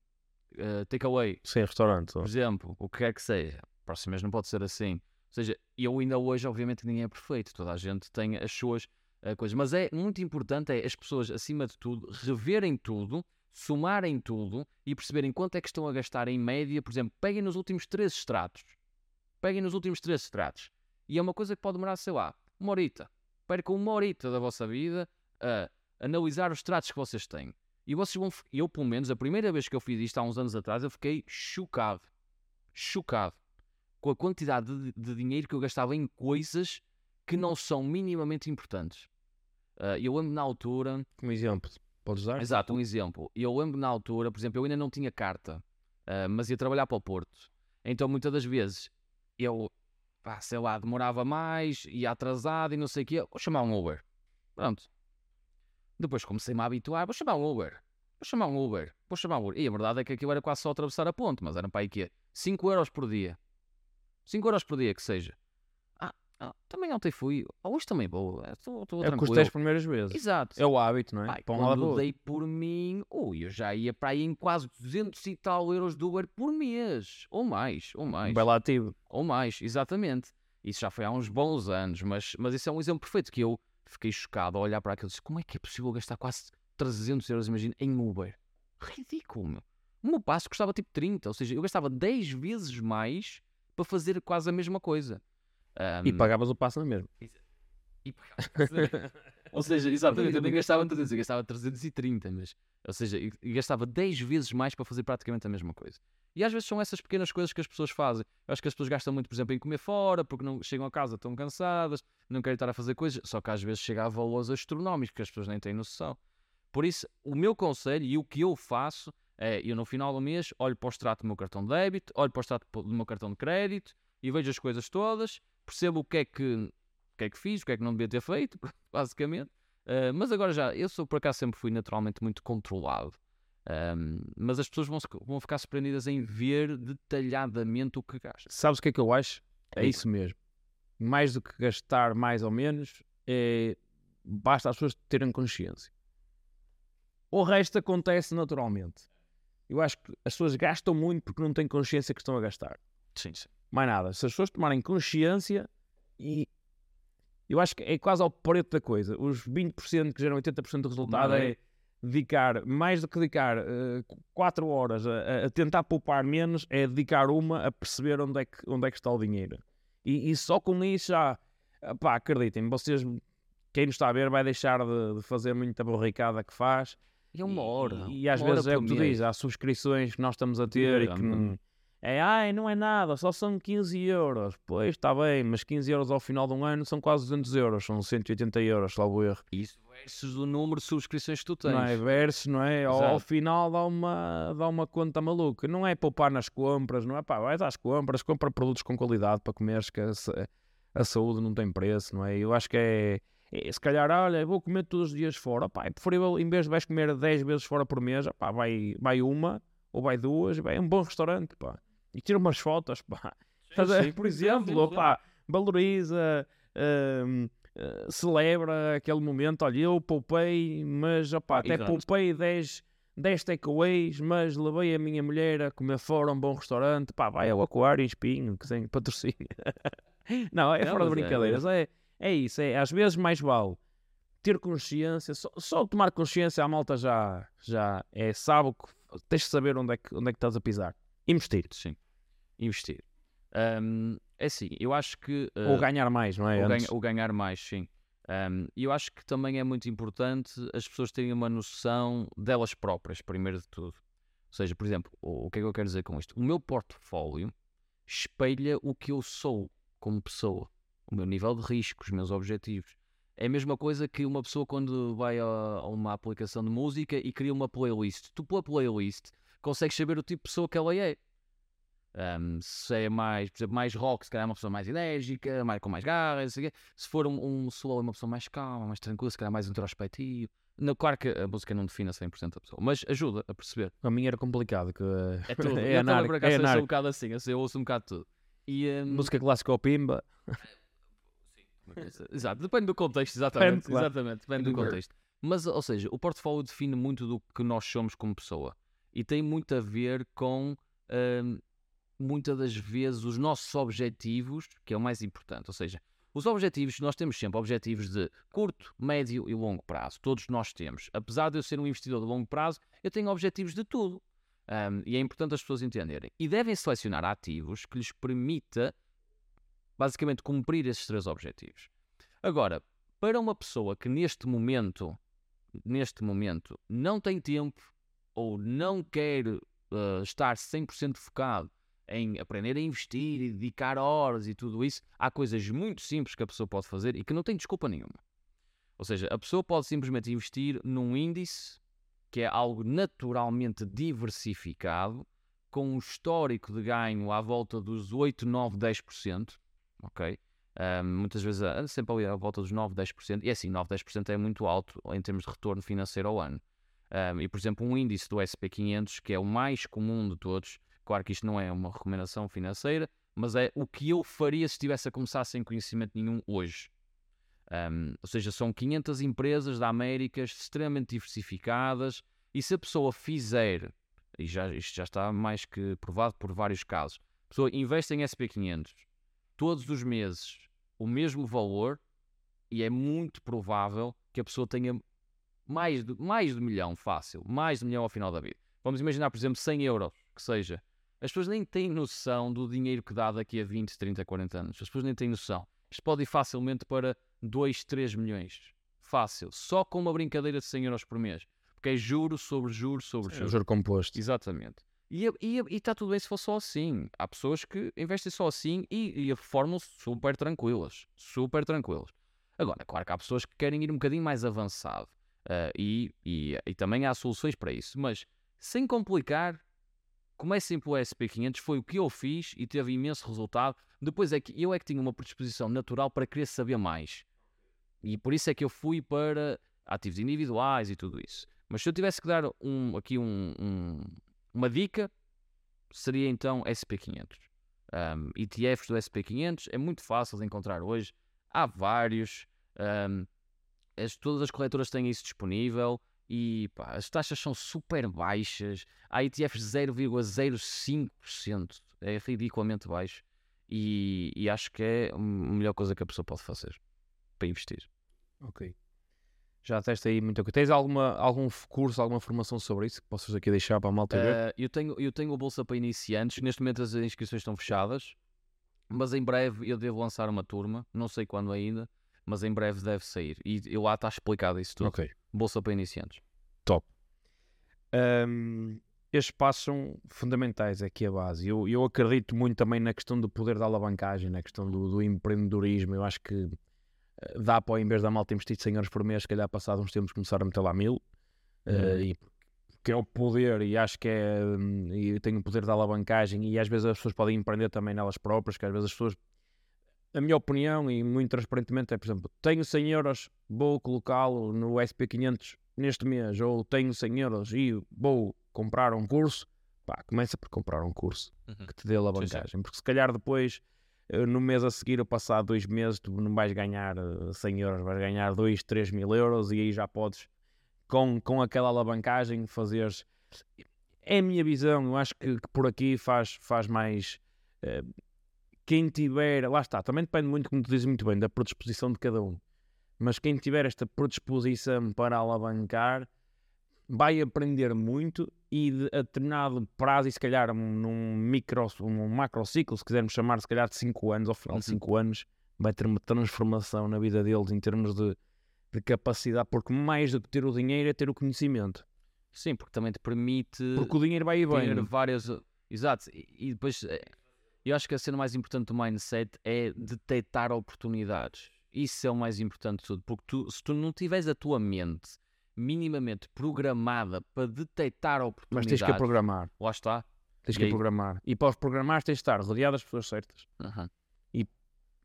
eh, takeaway, Sim, restaurante. por exemplo, o que quer que seja. Próximo mês não pode ser assim. Ou seja, eu ainda hoje, obviamente, ninguém é perfeito. Toda a gente tem as suas eh, coisas. Mas é muito importante é as pessoas, acima de tudo, reverem tudo, somarem tudo e perceberem quanto é que estão a gastar em média. Por exemplo, peguem nos últimos três extratos. Peguem nos últimos três extratos. E é uma coisa que pode demorar, sei lá, uma horita. Percam uma horita da vossa vida a analisar os extratos que vocês têm. E vocês vão. Eu, pelo menos, a primeira vez que eu fiz isto há uns anos atrás, eu fiquei chocado. Chocado. Com a quantidade de, de dinheiro que eu gastava em coisas que não são minimamente importantes. Ah, eu lembro na altura. Como exemplo, podes dar? Exato, um exemplo. Eu lembro na altura, por exemplo, eu ainda não tinha carta, ah, mas ia trabalhar para o Porto. Então, muitas das vezes, eu, pá, sei lá, demorava mais, ia atrasado e não sei o quê. Vou chamar um Uber. Pronto. Depois comecei-me a habituar. Vou chamar um Uber. Vou chamar um Uber. Vou chamar um Uber. E a verdade é que aquilo era quase só atravessar a ponte, mas eram para aí quê? 5 euros por dia. 5 euros por dia, que seja. Ah, ah, também ontem fui. Hoje também vou. Estou É o que tranquilo. custa as primeiras vezes. Exato. É o hábito, não é? Pai, Para um quando dei por mim, ui, eu já ia para aí em quase 200 e tal euros do Uber por mês. Ou mais, ou mais. Belo ativo. Ou mais, exatamente. Isso já foi há uns bons anos, mas, mas isso é um exemplo perfeito que eu fiquei chocado ao olhar para aquilo e disse, como é que é possível gastar quase 300 euros, imagina, em Uber? Ridículo, meu. O meu passo custava tipo 30, ou seja, eu gastava 10 vezes mais para fazer quase a mesma coisa. E Ahm, pagavas o passo na mesma. e [laughs] Ou seja, exatamente, eu nem gastava 300, eu gastava 330, mas, ou seja, gastava 10 vezes mais para fazer praticamente a mesma coisa. E às vezes são essas pequenas coisas que as pessoas fazem. Eu acho que as pessoas gastam muito, por exemplo, em comer fora, porque não chegam a casa tão cansadas, não querem estar a fazer coisas, só que às vezes chega a valores astronómicos que as pessoas nem têm noção. Por isso, o meu conselho e o que eu faço é, eu no final do mês olho para o extrato do meu cartão de débito, olho para o extrato do meu cartão de crédito e vejo as coisas todas, percebo o que é que, que, é que fiz, o que é que não devia ter feito, [laughs] basicamente. Uh, mas agora já, eu sou por acaso sempre fui naturalmente muito controlado. Um, mas as pessoas vão, vão ficar surpreendidas em ver detalhadamente o que gastam. Sabes o que é que eu acho? É isso mesmo. mais do que gastar mais ou menos, é, basta as pessoas terem consciência. O resto acontece naturalmente. Eu acho que as pessoas gastam muito porque não têm consciência que estão a gastar. Sim, sim. Mais nada. Se as pessoas tomarem consciência e eu acho que é quase ao preto da coisa. Os 20% que geram 80% do resultado é? é dedicar, mais do que dedicar 4 horas a, a tentar poupar menos, é dedicar uma a perceber onde é que, onde é que está o dinheiro. E, e só com isso já, pá, acreditem, vocês, quem nos está a ver, vai deixar de, de fazer muita borricada que faz. E é uma hora. E, e às vezes é o que tu dizes, há subscrições que nós estamos a ter e que não. É, ai, não é nada, só são 15 euros. Pois, está bem, mas 15 euros ao final de um ano são quase 200 euros, são 180 euros, salvo erro. Isso versus o número de subscrições que tu tens. Não é? Versus, não é? Ao, ao final dá uma, dá uma conta maluca. Não é poupar nas compras, não é? Pá, vais às compras, compra produtos com qualidade para comeres, que a, a saúde não tem preço, não é? Eu acho que é, é, se calhar, olha, vou comer todos os dias fora, pá, é preferível, em vez de vais comer 10 vezes fora por mês, pá, vai, vai uma ou vai duas, vai a um bom restaurante, pá. E tira umas fotos, pá. A- sim. por exemplo, opá, valoriza, hum, eh, celebra aquele momento. Olha, eu poupei, mas opá, até exato. poupei 10, 10 takeaways, mas levei a minha mulher a comer fora a um bom restaurante. Pá, vai ao Aquário Espinho, que tem patrocínio. [laughs] Não, é Não, fora de é- brincadeiras. É, é isso, é, às vezes mais vale ter consciência, só, só tomar consciência a malta já, já é, sabe que tens de saber onde é que, onde é que estás a pisar. Investir. Sim. Investir. Ahm, é assim, eu acho que. Ou ah, ganhar mais, não é? ou, ganha- ou ganhar mais, sim. E eu acho que também é muito importante as pessoas terem uma noção delas próprias, primeiro de tudo. Ou seja, por exemplo, o, o que é que eu quero dizer com isto? O meu portfólio espelha o que eu sou como pessoa, o meu nível de risco, os meus objetivos. É a mesma coisa que uma pessoa quando vai a, a uma aplicação de música e cria uma playlist. Tu, pela playlist, consegues saber o tipo de pessoa que ela é. Um, se é mais, por exemplo, mais rock, se calhar é uma pessoa mais enérgica, mais, com mais o quê. se for um, um slow, é uma pessoa mais calma, mais tranquila, se calhar mais introspectivo. Não, claro que a música não define a 100% a pessoa, mas ajuda a perceber. A minha era complicado. Que, É [laughs] tudo. é eu também, anárquico, por é acaso, eu sou um bocado assim, eu, sei, eu ouço um bocado tudo. E, um, Música clássica ou pimba. Exato, depende do contexto, exatamente. Depende. Exatamente, Depende do contexto. Mas, ou seja, o portfólio define muito do que nós somos como pessoa e tem muito a ver com hum, muitas das vezes os nossos objetivos, que é o mais importante. Ou seja, os objetivos, nós temos sempre objetivos de curto, médio e longo prazo. Todos nós temos. Apesar de eu ser um investidor de longo prazo, eu tenho objetivos de tudo. Hum, e é importante as pessoas entenderem. E devem selecionar ativos que lhes permita basicamente cumprir esses três objetivos. Agora, para uma pessoa que neste momento, neste momento, não tem tempo ou não quer eh, estar 100% focado em aprender a investir e dedicar horas e tudo isso, há coisas muito simples que a pessoa pode fazer e que não tem desculpa nenhuma. Ou seja, a pessoa pode simplesmente investir num índice que é algo naturalmente diversificado, com um histórico de ganho à volta dos 8, 9, 10%, ok? Um, muitas vezes anda sempre ali à volta dos 9, 10%, e é assim, 9, 10% é muito alto em termos de retorno financeiro ao ano. Um, e, por exemplo, um índice do SP500, que é o mais comum de todos, claro que isto não é uma recomendação financeira, mas é o que eu faria se estivesse a começar sem conhecimento nenhum hoje. Um, ou seja, são 500 empresas da América extremamente diversificadas, e se a pessoa fizer, e já, isto já está mais que provado por vários casos, a pessoa investe em SP500 todos os meses o mesmo valor, e é muito provável que a pessoa tenha mais de, mais de um milhão fácil, mais de um milhão ao final da vida. Vamos imaginar, por exemplo, 100 euros, que seja. As pessoas nem têm noção do dinheiro que dá daqui a 20, 30, 40 anos. As pessoas nem têm noção. Isto pode ir facilmente para 2, 3 milhões. Fácil. Só com uma brincadeira de 100 euros por mês. Porque é juro sobre juro sobre O juro. juro composto. Exatamente. E está tudo bem se for só assim. Há pessoas que investem só assim e, e formam-se super tranquilas. Super tranquilas. Agora, claro que há pessoas que querem ir um bocadinho mais avançado. ah, e, e, e também há soluções para isso. Mas, sem complicar, comecem pelo SP500. Foi o que eu fiz e teve imenso resultado. Depois é que eu é que tinha uma predisposição natural para querer saber mais. E por isso é que eu fui para ativos individuais e tudo isso. Mas se eu tivesse que dar um, aqui um, um- uma dica, seria então SP500. Um, ETFs do SP500 é muito fácil de encontrar hoje. Há vários. As, todas as corretoras têm isso disponível e pá, as taxas são super baixas. Há ETFs 0,05%. É ridiculamente baixo. E, e, acho que é a melhor coisa que a pessoa pode fazer para investir. Ok. Já testa aí muita coisa. Tens alguma, algum curso, alguma formação sobre isso que possas aqui deixar para a malta ver? Uh, eu, tenho, eu tenho a bolsa para iniciantes. Neste momento as inscrições estão fechadas. Mas em breve eu devo lançar uma turma. Não sei quando ainda. Mas em breve deve sair. E, e lá está explicado isso tudo. Ok. Bolsa para iniciantes. Top. Um, estes passos são fundamentais aqui a base. Eu, eu acredito muito também na questão do poder da alavancagem, na questão do, do empreendedorismo. Eu acho que eh, dá para, em vez da malta investir 100 euros por mês, se calhar passado uns tempos começar a meter lá mil. Uhum. Uh, e, que é o poder, e acho que é. Hum, e tem o poder da alavancagem, e às vezes as pessoas podem empreender também nelas próprias, que às vezes as pessoas. A minha opinião, e muito transparentemente, é, por exemplo, tenho 100 euros, vou colocá-lo no SP500 neste mês, ou tenho 100 euros e vou comprar um curso, pá, começa por comprar um curso uhum. que te dê alavancagem, sim, sim. porque se calhar depois eh, no mês a seguir, ou passado dois meses, tu não vais ganhar 100 eh, euros, vais ganhar 2, 3 mil euros e aí já podes, com, com aquela alavancagem, fazeres. É a minha visão, eu acho que, que por aqui faz, faz mais. Uh, quem tiver, lá está, também depende muito, como tu dizes muito bem, da predisposição de cada um. Mas quem tiver esta predisposição para alavancar, vai aprender muito e de, a determinado prazo, e se calhar num micro, num macro ciclo, se quisermos chamar, se calhar de 5 anos, ao final de 5 uhum. anos, vai ter uma transformação na vida deles em termos de, de capacidade, porque mais do que ter o dinheiro é ter o conhecimento. Sim, porque também te permite. Porque o dinheiro vai e vem. Ter várias. Exato. E depois, eh, eu acho que a cena mais importante do mindset é detectar oportunidades. Isso é o mais importante de tudo, porque tu, se tu não tiveres a tua mente minimamente programada para detectar oportunidades. Mas tens que programar. Lá está. Tens e que aí... programar. E para os programar tens de estar rodeado das pessoas certas. Uhum. E,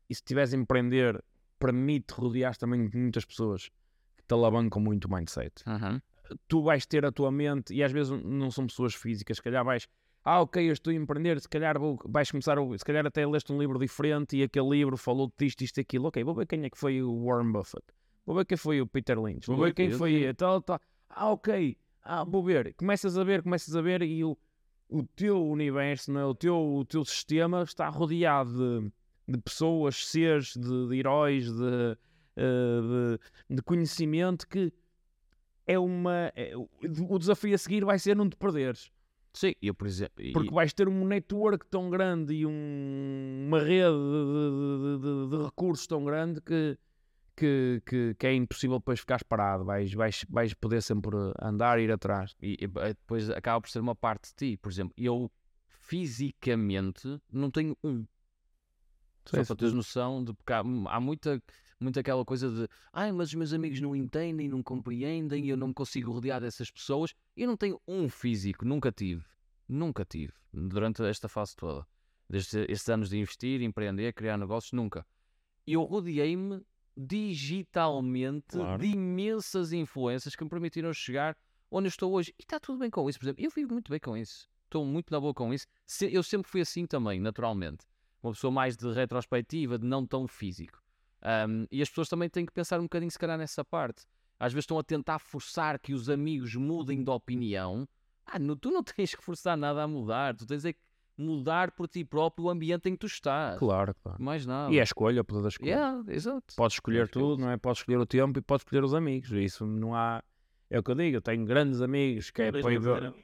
e se estiveres a empreender, permite rodear também de muitas pessoas que te alavancam muito o mindset. Uhum. Tu vais ter a tua mente, e às vezes não são pessoas físicas, se calhar vais, ah, ok, eu estou a empreender, se calhar vou, vais começar, a, se calhar até leste um livro diferente e aquele livro falou disto, isto, aquilo, ok, vou ver quem é que foi o Warren Buffett Vou ver quem foi o Peter Lynch. Vou ver quem foi tal, tal. Ah, ok. Ah, vou ver. Começas a ver, começas a ver e o, o teu universo, não é? o, teu, o teu sistema está rodeado de, de pessoas, seres, de, de heróis, de, uh, de, de, conhecimento que é uma. É, o desafio a seguir vai ser não te perderes. Sim, eu por exemplo. Porque vais ter um network tão grande e um, uma rede de, de, de recursos tão grande que que, que, que, é impossível depois ficares parado, vais, vais, vais poder sempre andar e ir atrás. E, e, depois acaba por ser uma parte de ti. Por exemplo, eu fisicamente não tenho um. Só para teres noção de porque há, há, muita, muita aquela coisa de ai, mas os meus amigos não entendem, não compreendem, eu não me consigo rodear dessas pessoas. Eu não tenho um físico, nunca tive. Nunca tive. Durante esta fase toda. Desde estes anos de investir, empreender, criar negócios, nunca. Eu rodeei-me digitalmente claro. de imensas influências que me permitiram chegar onde eu estou hoje. E está tudo bem com isso, por exemplo. Eu vivo muito bem com isso. Estou muito na boa com isso. Eu sempre fui assim também, naturalmente. Uma pessoa mais de retrospectiva, de não tão físico. Um, e as pessoas também têm que pensar um bocadinho, se calhar, nessa parte. Às vezes estão a tentar forçar que os amigos mudem de opinião. Ah, não, tu não [laughs] tens que forçar nada a mudar. Tu tens é que mudar por ti próprio o ambiente em que tu estás. Claro, claro. Mais nada. E é a escolha, o poder da escolha. Yeah, exato. Podes escolher é tudo, não é? Podes escolher o tempo e podes escolher os amigos. Isso não há. É o que eu digo, eu tenho grandes amigos que é para ir ver.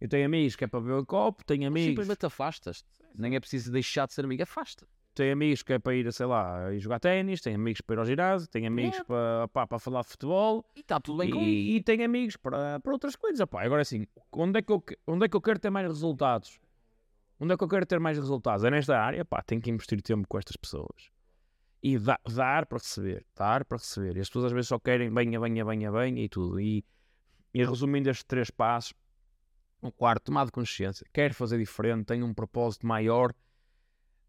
Eu tenho amigos que é para beber um copo, tenho amigos. Simplesmente afastas. Nem é preciso deixar de ser amigo, afasta. Tenho amigos que é para ir, sei lá, jogar ténis, tenho amigos para ir ao ginásio, tenho amigos é. para, pá, para falar de futebol. E está tudo bem e, com isso. E tenho amigos para, para outras coisas. Pá. Agora assim, onde é, que eu, onde é que eu quero ter mais resultados? Onde é que eu quero ter mais resultados? É nesta área? Pá, tenho que investir tempo com estas pessoas. E dar, dar para receber, dar para receber. E as pessoas às vezes só querem venha, venha, venha, venha e tudo. E, e resumindo estes três passos, o quarto, tomar de consciência. Quero fazer diferente, tenho um propósito maior.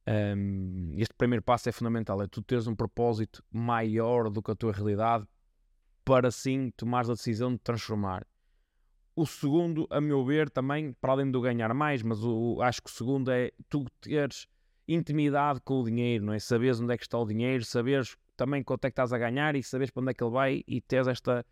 Um, este primeiro passo é fundamental, é tu teres um propósito maior do que a tua realidade para assim tomares a decisão de transformar. O segundo, a meu ver, também, para além do ganhar mais, mas o, acho que o segundo é tu teres intimidade com o dinheiro, não é? Saberes onde é que está o dinheiro, saberes também quanto é que estás a ganhar e saberes para onde é que ele vai e teres esta,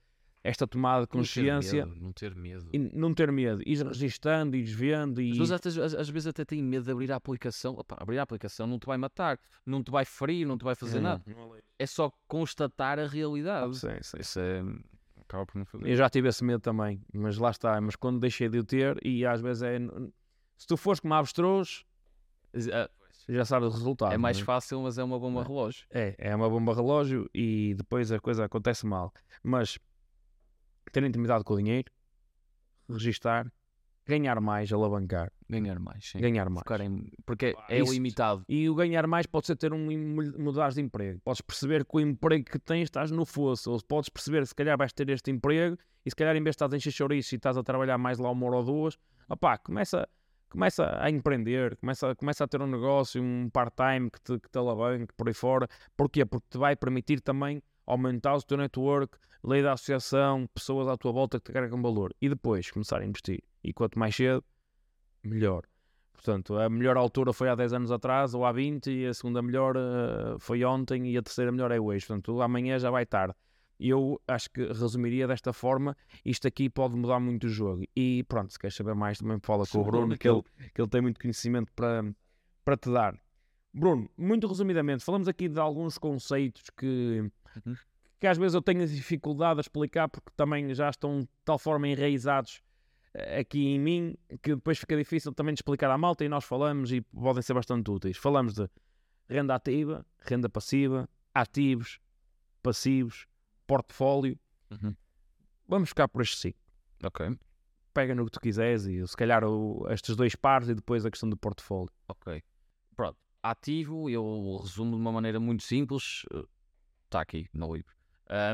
esta tomada de consciência. Não ter medo. Não ter medo. E não ter medo, ir registando, ir vendo e. As pessoas às, às- às vezes até têm medo de abrir a aplicação. Opa, abrir a aplicação não te vai matar, não te vai ferir, não te vai fazer nada. É só constatar a realidade. Sim, sim. Isso é. Acaba por não fazer. Eu já tive esse medo também, mas lá está. Mas quando deixei de o ter, e às vezes é. Se tu fores como avestruz, Ah, já sabes o resultado. É mais não fácil, mas é uma bomba É. relógio. É, é uma bomba relógio e depois a coisa acontece mal. Mas ter intimidade com o dinheiro, registar, ganhar mais, alavancar, Ganhar mais. Sim. ganhar mais. Focar em- Porque Ah, é isso- limitado. E o ganhar mais pode ser ter um im- mudar de emprego. Podes perceber que o emprego que tens estás no fosso. Ou podes perceber que se calhar vais ter este emprego e se calhar em vez de estás encher chouriço e estás a trabalhar mais lá uma hora ou duas, opá, começa, começa a empreender, começa, começa a ter um negócio, um part-time que te, que te alavanque por aí fora. Porquê? Porque te vai permitir também aumentar o teu network, lei da associação, pessoas à tua volta que te carregam valor. E depois começar a investir. E quanto mais cedo, melhor. Portanto, a melhor altura foi há 10 anos atrás ou há 20 e a segunda melhor eh, foi ontem e a terceira melhor é hoje. Portanto, amanhã já vai tarde. Eu acho que resumiria desta forma. Isto aqui pode mudar muito o jogo. E pronto, se queres saber mais, também fala com o Bruno, que ele, que ele tem muito conhecimento para, para te dar. Bruno, muito resumidamente, falamos aqui de alguns conceitos que. Que às vezes eu tenho dificuldade a explicar porque também já estão de tal forma enraizados eh, aqui em mim que depois fica difícil também de explicar à malta e nós falamos e podem ser bastante úteis. Falamos de renda ativa, renda passiva, ativos, passivos, portfólio. Uhum. Vamos ficar por estes cinco. Ok. Pega no que tu quiseres e se calhar o, estes dois pares e depois a questão do portfólio. Ok. Pronto. Ativo, eu resumo de uma maneira muito simples. Está aqui no livro.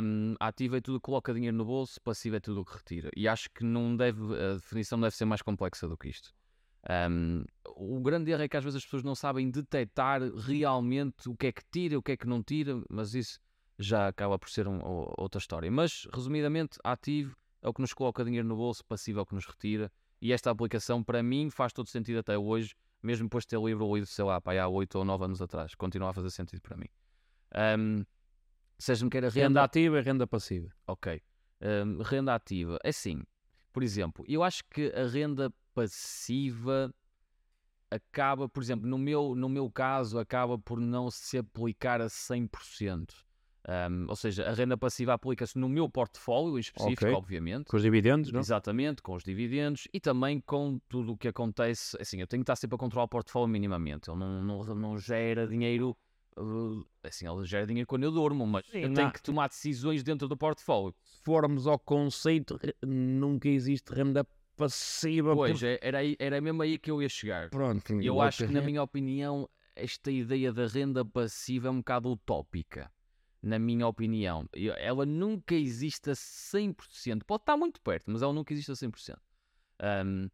Um, ativo é tudo que coloca dinheiro no bolso, passivo é tudo o que retira. E acho que não deve, a definição deve ser mais complexa do que isto. Um, o grande erro é que às vezes as pessoas não sabem detectar realmente o que é que tira, o que é que não tira, mas isso já acaba por ser um- ou- outra história. Mas, resumidamente, ativo é o que nos coloca dinheiro no bolso, passivo é o que nos retira. E esta aplicação, para mim, faz todo sentido até hoje, mesmo depois de ter livro lido, sei lá, pá, há 8 ou 9 anos atrás. Continua a fazer sentido para mim. Um, seja-me queira Renda renda, ativa e renda passiva. ok. Um, renda ativa, é assim, por exemplo, eu acho que a renda passiva acaba, por exemplo, no meu, no meu caso, acaba por não se aplicar a 100%. Um, ou seja, a renda passiva aplica-se no meu portfólio em específico, Ok. obviamente. Com os dividendos, não? Exatamente, com os dividendos e também com tudo o que acontece. Assim, eu tenho que estar sempre a controlar o portfólio minimamente. Ele não, não, não gera dinheiro. Uh, Assim, ele gera dinheiro quando eu durmo, mas Sim, eu não- tenho que tomar decisões dentro do portfólio. Se formos ao conceito, re- nunca existe renda passiva. Pois, por- é, era, aí, era mesmo aí que eu ia chegar. Pronto. Eu acho que, na minha opinião, esta ideia da renda passiva é um bocado utópica. Na minha opinião. Eu- Ela nunca existe a 100%. Pode estar muito perto, mas ela nunca existe a 100%. Um,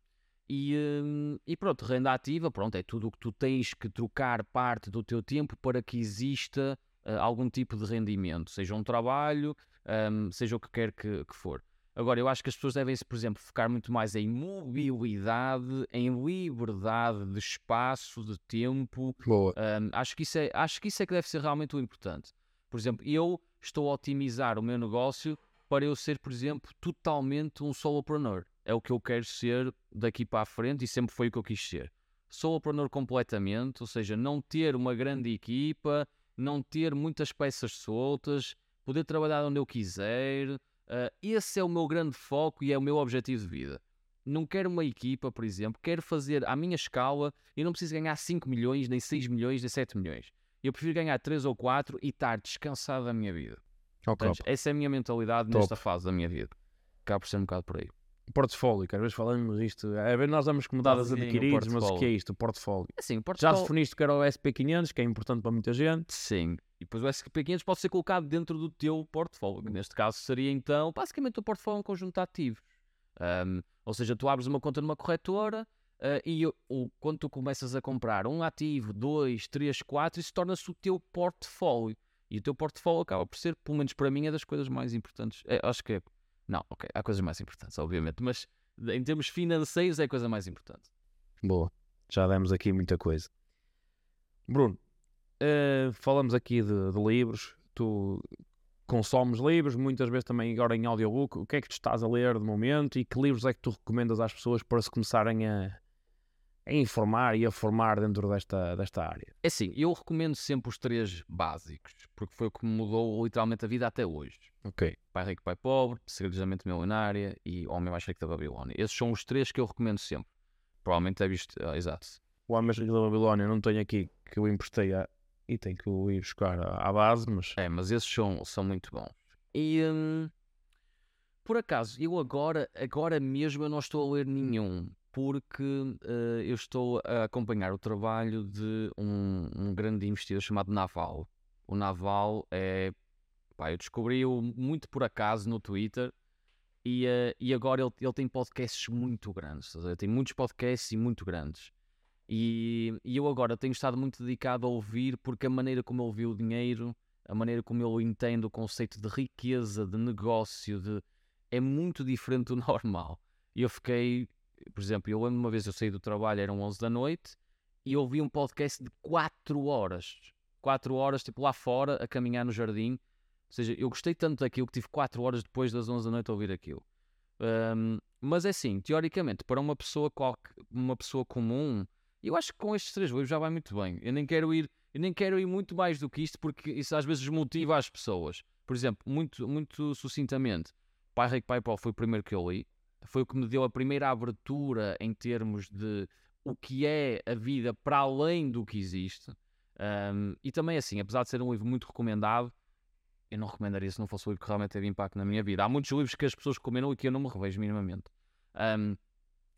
e, um, e pronto, renda ativa, pronto, é tudo o que tu tens que trocar parte do teu tempo para que exista uh, algum tipo de rendimento, seja um trabalho, um, seja o que quer que, que for. Agora, eu acho que as pessoas devem-se, por exemplo, focar muito mais em mobilidade, em liberdade de espaço, de tempo. Boa. Um, acho, que isso é, acho que isso é que deve ser realmente o importante. Por exemplo, eu estou a otimizar o meu negócio para eu ser, por exemplo, totalmente um solopreneur. É o que eu quero ser daqui para a frente e sempre foi o que eu quis ser. Solopreneur completamente, ou seja, não ter uma grande equipa, não ter muitas peças soltas, poder trabalhar onde eu quiser. Uh, esse é o meu grande foco e é o meu objetivo de vida. Não quero uma equipa, por exemplo, quero fazer à minha escala e não preciso ganhar 5 milhões, nem 6 milhões, nem 7 milhões. Eu prefiro ganhar 3 ou 4 e estar descansado da minha vida. Ok. Portanto, essa é a minha mentalidade Top. nesta fase da minha vida. Acaba por ser um bocado por aí. Portfólio, que às vezes falamos isto. Às vezes nós damos como Sim, o adquiridos, mas o que é isto? O portfólio. Assim, o Já portfólio... definiste que era o SP500, que é importante para muita gente. Sim. E depois o SP500 pode ser colocado dentro do teu portfólio. Neste caso seria então, basicamente, o portfólio é um conjunto de ativos. Um, ou seja, tu abres uma conta numa corretora uh, e o, o- quando tu começas a comprar um ativo, dois, três, quatro, isso torna-se o teu portfólio. E o teu portfólio acaba por ser, pelo menos para mim, é das coisas mais importantes. É, acho que é. Não, ok, há coisas mais importantes, obviamente, mas em termos financeiros é a coisa mais importante. Boa. Já demos aqui muita coisa. Bruno, uh, falamos aqui de, de, livros. Tu consomes livros, muitas vezes também agora em audiobook. O que é que tu estás a ler de momento e que livros é que tu recomendas às pessoas para se começarem a, a informar e a formar dentro desta, desta área? É assim, eu recomendo sempre os três básicos, porque foi o que mudou literalmente a vida até hoje. Ok. Pai Rico, Pai Pobre, Segredos da Mente Milionária e Homem Mais Rico da Babilónia. Esses são os três que eu recomendo sempre. Provavelmente é visto, ah, exato. O Homem Mais Rico da Babilónia não tenho aqui, que eu emprestei a, e tenho que ir buscar à base, mas... É, mas esses são, são muito bons. E... Hum, por acaso, eu agora, agora mesmo eu não estou a ler nenhum, porque uh, eu estou a acompanhar o trabalho de um, um grande investidor chamado Naval. O Naval é Pá, eu descobri-o muito por acaso no Twitter e, uh, e agora ele, ele tem podcasts muito grandes. Tem muitos podcasts e muito grandes. E, e, eu agora tenho estado muito dedicado a ouvir porque a maneira como ele vê o dinheiro, a maneira como ele entende o conceito de riqueza, de negócio, de, é muito diferente do [laughs] normal. E eu fiquei, por exemplo, eu lembro uma vez eu saí do trabalho, eram 11 da noite, e ouvi um podcast de 4 horas. 4 horas, tipo lá fora, a caminhar no jardim, ou seja, eu gostei tanto daquilo que tive 4 horas depois das 11 da noite a ouvir aquilo. Um, mas é assim, teoricamente, para uma pessoa, qualquer, uma pessoa comum, eu acho que com estes três livros já vai muito bem. Eu nem quero ir, eu nem quero ir muito mais do que isto, porque isso às vezes motiva as pessoas. Por exemplo, muito, muito sucintamente, Pai Rico, Pai Pobre foi o primeiro que eu li. Foi o que me deu a primeira abertura em termos de o que é a vida para além do que existe. Um, e também assim, apesar de ser um livro muito recomendado, eu não recomendaria se não fosse o livro que realmente teve impacto na minha vida. Há muitos livros que as pessoas recomendam e que eu não me revejo minimamente. Um,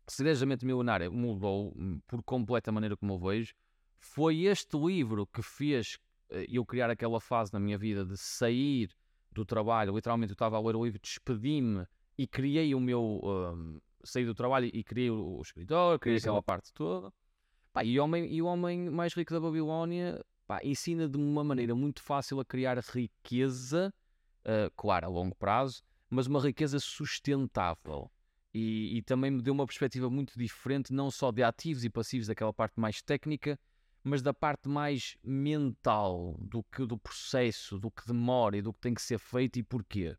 Segredamente Milionária mudou hum, por completo a maneira como eu vejo. Foi este livro que fez eh, eu criar aquela fase na minha vida de sair do trabalho. Literalmente, eu estava a ler o livro, despedi-me e criei o meu. Um, saí do trabalho e criei o, o escritório, criei aquela parte toda. Pá, e, o homem, e o homem mais rico da Babilónia pá, ensina de uma maneira muito fácil a criar riqueza, uh, claro, a longo prazo, mas uma riqueza sustentável. E, e, também me deu uma perspectiva muito diferente, não só de ativos e passivos, daquela parte mais técnica, mas da parte mais mental, do que do processo, do que demora e do que tem que ser feito e porquê.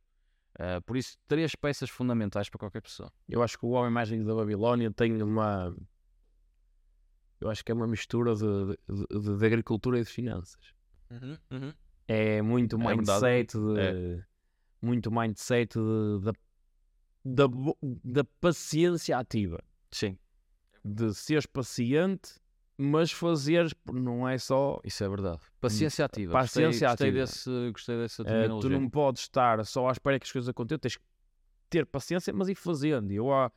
Uh, por isso, três peças fundamentais para qualquer pessoa. Eu acho que o Homem Mágico da Babilónia tem uma, eu acho que é uma mistura de, de, de agricultura e de finanças. Uhum, uhum. É muito é mindset, de, é. muito mindset da, da, da paciência ativa. Sim. De seres paciente, mas fazeres, não é só. Isso é verdade. Paciência ativa. Paciência gostei, ativa. Gostei, desse, gostei dessa. Uh, tu não podes estar só à espera que as coisas aconteçam, tens que ter paciência, mas ir fazendo. Eu há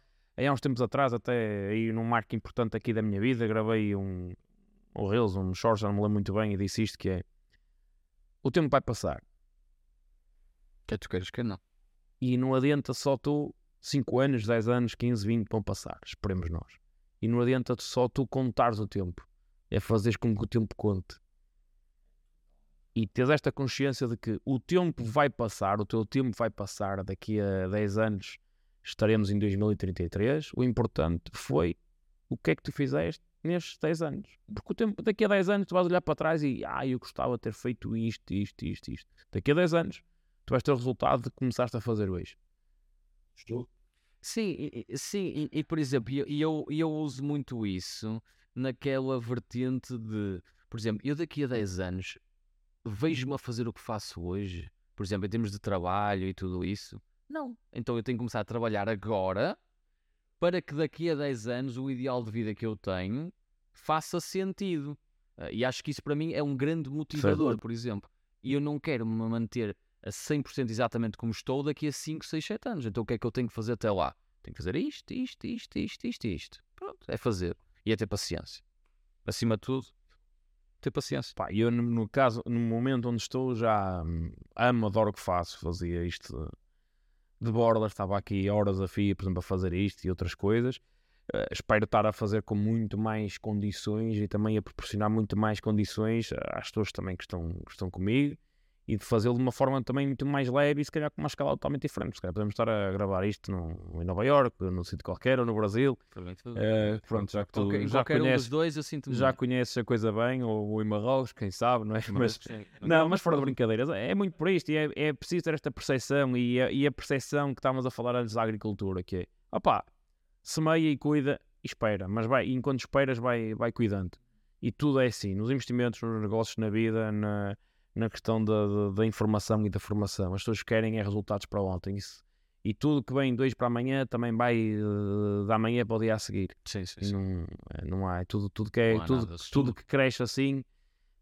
há uns tempos atrás, até aí num marco importante aqui da minha vida, gravei um, um Reels, um Short, já não me lembro muito bem, e disse isto que é o tempo vai passar. Quer tu queiras, quer não. E não adianta só tu 5 anos, 10 anos, 15, 20 vão passar, esperemos nós. E não adianta só tu contares o tempo. É fazeres com que o tempo conte. E teres esta consciência de que o tempo vai passar, o teu tempo vai passar daqui a 10 anos, estaremos em 2033. O importante foi o que é que tu fizeste nestes 10 anos. Porque o tempo, daqui a 10 anos tu vais olhar para trás e ah, eu gostava de ter feito isto, isto, isto, isto. Daqui a 10 anos tu vais ter o resultado de que começaste a fazer hoje. Estou? Sim, sim, e, e por exemplo, eu, eu, eu uso muito isso naquela vertente de, por exemplo, eu daqui a 10 anos vejo-me a fazer o que faço hoje, por exemplo, em termos de trabalho e tudo isso, não. Então eu tenho que começar a trabalhar agora para que daqui a 10 anos o ideal de vida que eu tenho faça sentido. Uh, e acho que isso para mim é um grande motivador, por exemplo. E eu não quero me manter a 100% exatamente como estou daqui a 5, 6, 7 anos. Então o que é que eu tenho que fazer até lá? Tenho que fazer isto, isto, isto, isto, isto, isto. Pronto, é fazer. E é ter paciência. Acima de tudo, ter paciência. Pá, eu no caso, no momento onde estou já hum, amo, adoro o que faço. Fazia isto de borla, estava aqui horas a fio, por exemplo, a fazer isto e outras coisas. Uh, espero estar a fazer com muito mais condições e também a proporcionar muito mais condições às pessoas também que estão, que estão comigo e de fazê-lo de uma forma também muito mais leve e se calhar com uma escala totalmente diferente. Se calhar podemos estar a gravar isto no, em Nova York, no sítio qualquer ou no Brasil. Uh, pronto, já que tu qualquer, já conheces, um dos dois já conheces a coisa bem, ou, ou em Marrocos, quem sabe, não é? Mas, não, mas fora de brincadeiras, é muito por isto e é, é preciso ter esta percepção e a, e a percepção que estávamos a falar antes da agricultura, que é, opá, semeia e cuida e espera, mas vai, enquanto esperas vai, vai cuidando. E tudo é assim, nos investimentos, nos negócios, na vida, na, na questão da, da, informação e da formação. As pessoas querem é resultados para ontem. Isso, e tudo que vem dois para amanhã também vai uh, da manhã para o dia a seguir. Sim, sim, sim. Não, é, não há. Tudo, tudo, que, é, tudo, tudo que cresce assim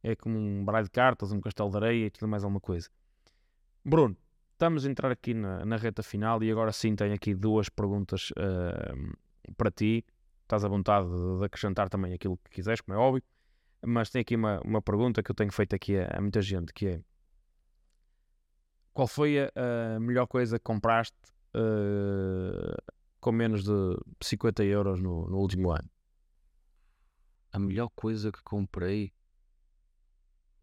é como um baralho de cartas, um castelo de areia e tudo mais alguma coisa. Bruno, estamos a entrar aqui na, na reta final e agora sim tenho aqui duas perguntas uh, para ti. Estás à vontade de acrescentar também aquilo que quiseres, como é óbvio. Mas tem aqui uma, uma pergunta que eu tenho feito aqui a, a muita gente, que é qual foi a, a melhor coisa que compraste uh, com menos de 50 euros no, no, último ano? A melhor coisa que comprei.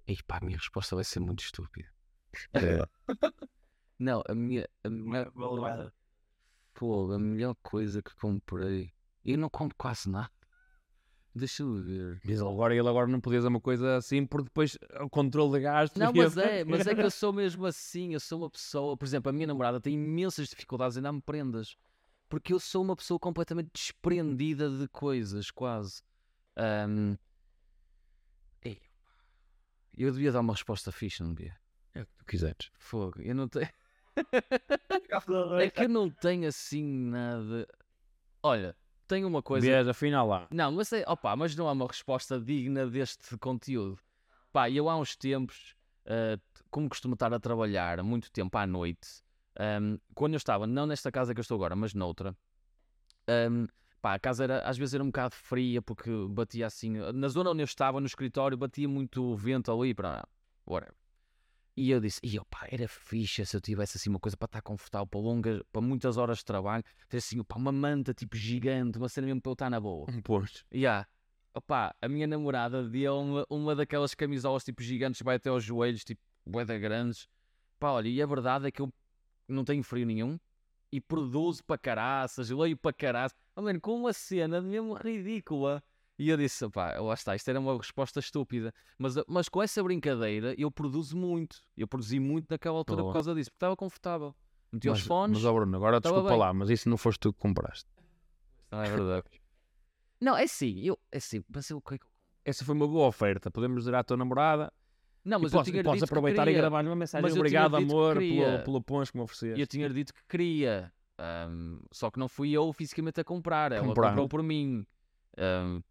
E pá, a minha resposta vai ser muito estúpida. É. Não, a minha. A minha... Pô, a melhor coisa que comprei. Eu não compro quase nada. Deixa-me ver. Diz agora ele agora não podia dizer uma coisa assim, porque depois o controle de gastos. Não, mas é, [laughs] mas é que eu sou mesmo assim, eu sou uma pessoa, por exemplo, a minha namorada tem imensas dificuldades em dar-me prendas. Porque eu sou uma pessoa completamente desprendida de coisas, quase. Um... Eu devia dar uma resposta fixe, não devia? É o que tu quiseres. Fogo, eu não tenho. [laughs] é que eu não tenho assim nada. Olha, tenho uma coisa. Viés, afinal lá. Não, mas, é, opa, mas não há uma resposta digna deste conteúdo. Pá, eu há uns tempos, uh, como costumo estar a trabalhar muito tempo à noite, um, quando eu estava, não nesta casa que eu estou agora, mas noutra, um, pá, a casa era, às vezes era um bocado fria porque batia assim. Na zona onde eu estava, no escritório, batia muito vento ali para. Whatever. E eu disse, e opa, era fixe se eu tivesse assim uma coisa para estar confortável para longas, para muitas horas de trabalho, ter assim opa, uma manta tipo gigante, uma cena mesmo para eu estar na boa. Um posto. E yeah. opa, a minha namorada deu uma, uma daquelas camisolas tipo gigantes, vai até aos joelhos, tipo boeda grandes. Pá, olha, e a verdade é que eu não tenho frio nenhum e produzo para caraças, leio para caraças. Oh, mano, com uma cena mesmo ridícula. E eu disse, pá, lá está, isto era uma resposta estúpida. Mas, mas com essa brincadeira eu produzo muito. Eu produzi muito naquela altura por causa disso, porque estava confortável. Meti os fones. Mas, oh Bruno, agora desculpa bem. lá, mas isso não foste tu que compraste. Não é verdade. [laughs] não, é sim, eu, é sim, mas eu, que... Essa foi uma boa oferta. Podemos dizer à tua namorada. Não, mas eu posso, tinha posso aproveitar e gravar uma mensagem. Mas Obrigado, amor, pelo, pelo pons que me ofereceste. Eu tinha dito que queria. Um, só que não fui eu fisicamente a comprar. Ela comprou por mim. Um,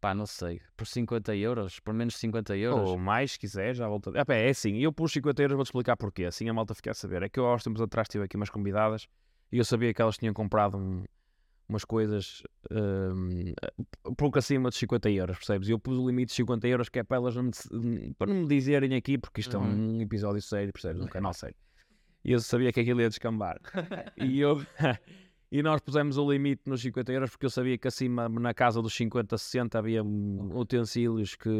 Pá, não sei, por 50 euros, por menos 50 euros. Ou mais, se quiser, já volta. É, pá, é assim, eu por 50 euros vou-te explicar porquê, assim a malta fica a saber. É que eu há uns tempos atrás tive aqui umas convidadas e eu sabia que elas tinham comprado um, umas coisas um, pouco acima de 50 euros, percebes? E eu pus o limite de 50 euros que é para elas não me, para não me dizerem aqui, porque isto uhum. é um episódio sério, percebes? Um canal [laughs] sério. E eu sabia que aquilo ia descambar. [laughs] e eu. E nós pusemos o limite nos 50 euros porque eu sabia que acima, na casa dos 50, 60, havia utensílios que,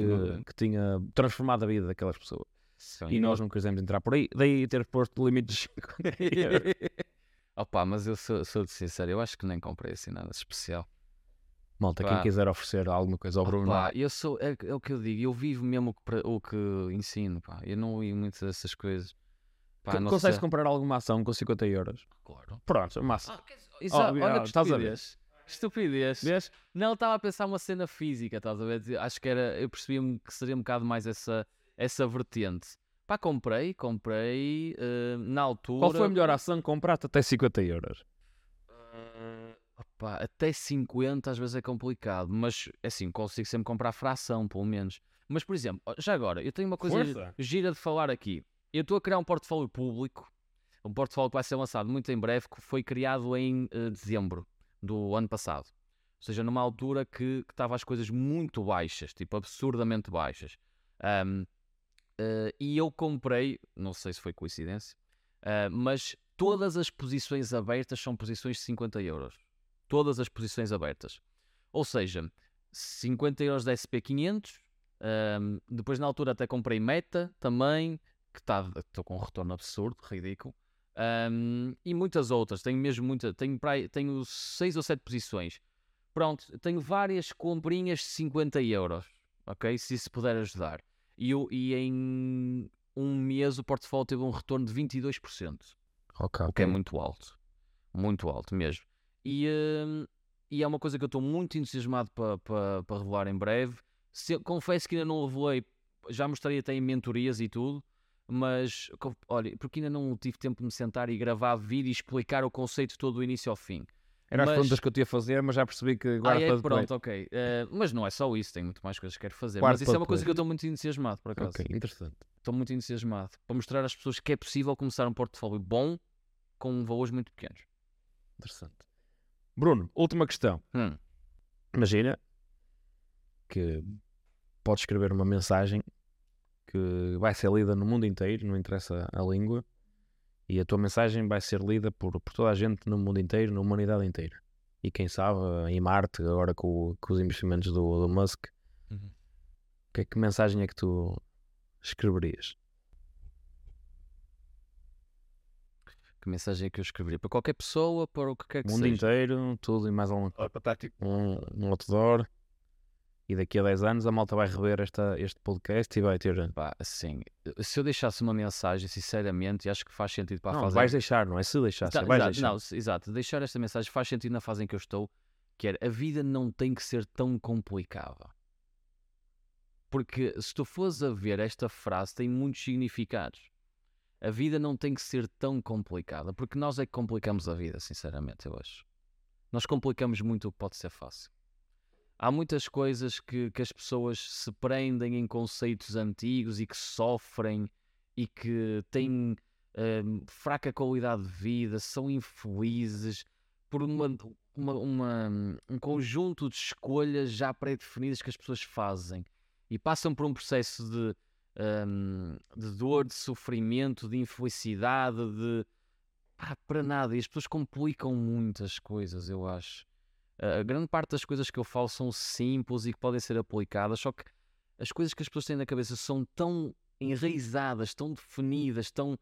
que tinha transformado a vida daquelas pessoas. Sim. E nós não quisemos entrar por aí, daí ter posto o limite dos 50 [laughs] euros. Opa, mas eu sou, sou de sincero, eu acho que nem comprei assim nada especial. Malta, Pá. quem quiser oferecer alguma coisa ao Bruno. Pá, eu sou, é, é, o que eu digo, eu vivo mesmo o que, o que ensino, pá. Eu não vi muitas dessas coisas. Pá, Consegues comprar alguma ação com 50 euros? Claro. Pronto, massa. Ah, Exato, oh, olha que estás a ver. Estupidez. Vês? Não, estava a pensar uma cena física, estás a ver? Acho que era, eu percebi que seria um bocado mais essa, essa vertente. Pá, comprei, comprei uh, na altura. Qual foi a melhor ação que compraste até 50 euros? Uh, opa, até 50 às vezes é complicado, mas assim, consigo sempre comprar fração, pelo menos. Mas, por exemplo, já agora, eu tenho uma coisa Força. gira de falar aqui. Eu estou a criar um portfólio público um portfólio que vai ser lançado muito em breve, que foi criado em uh, dezembro do ano passado. Ou seja, numa altura que, estava as coisas muito baixas, tipo absurdamente baixas. Um, uh, eh, e eu comprei, não sei se foi coincidência, uh, mas todas as posições abertas são posições de 50 euros. Todas as posições abertas. Ou seja, 50 euros da SP500, um, depois na altura até comprei Meta também, que está estou com um retorno absurdo, ridículo. Um, e muitas outras, tenho mesmo muita, tenho, tenho seis ou sete posições. Pronto, tenho várias comprinhas de 50 euros, ok? Se isso puder ajudar. E, eu, e em um mês o portfólio teve um retorno de 22%, Ok. o que é muito alto. Muito alto mesmo. E, hum, e é uma coisa que eu estou muito entusiasmado para pa, pa revelar em breve. Se- confesso que ainda não revelei, já mostrei até em mentorias e tudo, mas olha, porque ainda não tive tempo de me sentar e gravar vídeo e explicar o conceito todo do início ao fim. Era as Mas- perguntas que eu te ia fazer, mas já percebi que agora ah, é, pronto, ok. Eh, mas não é só isso, tenho muito mais coisas que quero fazer. Guarda mas isso é uma coisa que eu estou muito entusiasmado, por acaso. Ok, interessante. Estou muito entusiasmado para mostrar às pessoas que é possível começar um portfólio bom com valores muito pequenos. Interessante. Bruno, última questão. Hum, Imagina que podes escrever uma mensagem que vai ser lida no mundo inteiro, não interessa a língua, e a tua mensagem vai ser lida por, por toda a gente no mundo inteiro, na humanidade inteira. E quem sabe, em Marte, agora com, com os investimentos do, do Musk, Uhum. que, que mensagem é que tu escreverias? Que mensagem é que eu escreveria? Para qualquer pessoa, para o que quer que O mundo seja. inteiro, tudo e mais alguma coisa. Um, um outdoor. E daqui a 10 anos a malta vai rever esta, este podcast e vai ter. Pá, assim, se eu deixasse uma mensagem, sinceramente, e acho que faz sentido para a não, fase vais deixar, não é? Se deixar, Tá, vais exato, deixar. Não, exato, deixar esta mensagem faz sentido na fase em que eu estou, que era a vida não tem que ser tão complicada. Porque se tu fores a ver esta frase, tem muitos significados. A vida não tem que ser tão complicada, porque nós é que complicamos a vida, sinceramente, eu acho. Nós complicamos muito o que pode ser fácil. Há muitas coisas que, que as pessoas se prendem em conceitos antigos e que sofrem e que têm hum, fraca qualidade de vida, são infelizes por uma, uma- uma- um conjunto de escolhas já pré-definidas que as pessoas fazem e passam por um processo de, hum, de dor, de sofrimento, de infelicidade, de pá, para nada. E as pessoas complicam muitas coisas, eu acho. A a grande parte das coisas que eu falo são simples e que podem ser aplicadas, só que as coisas que as pessoas têm na cabeça são tão enraizadas, tão definidas, tão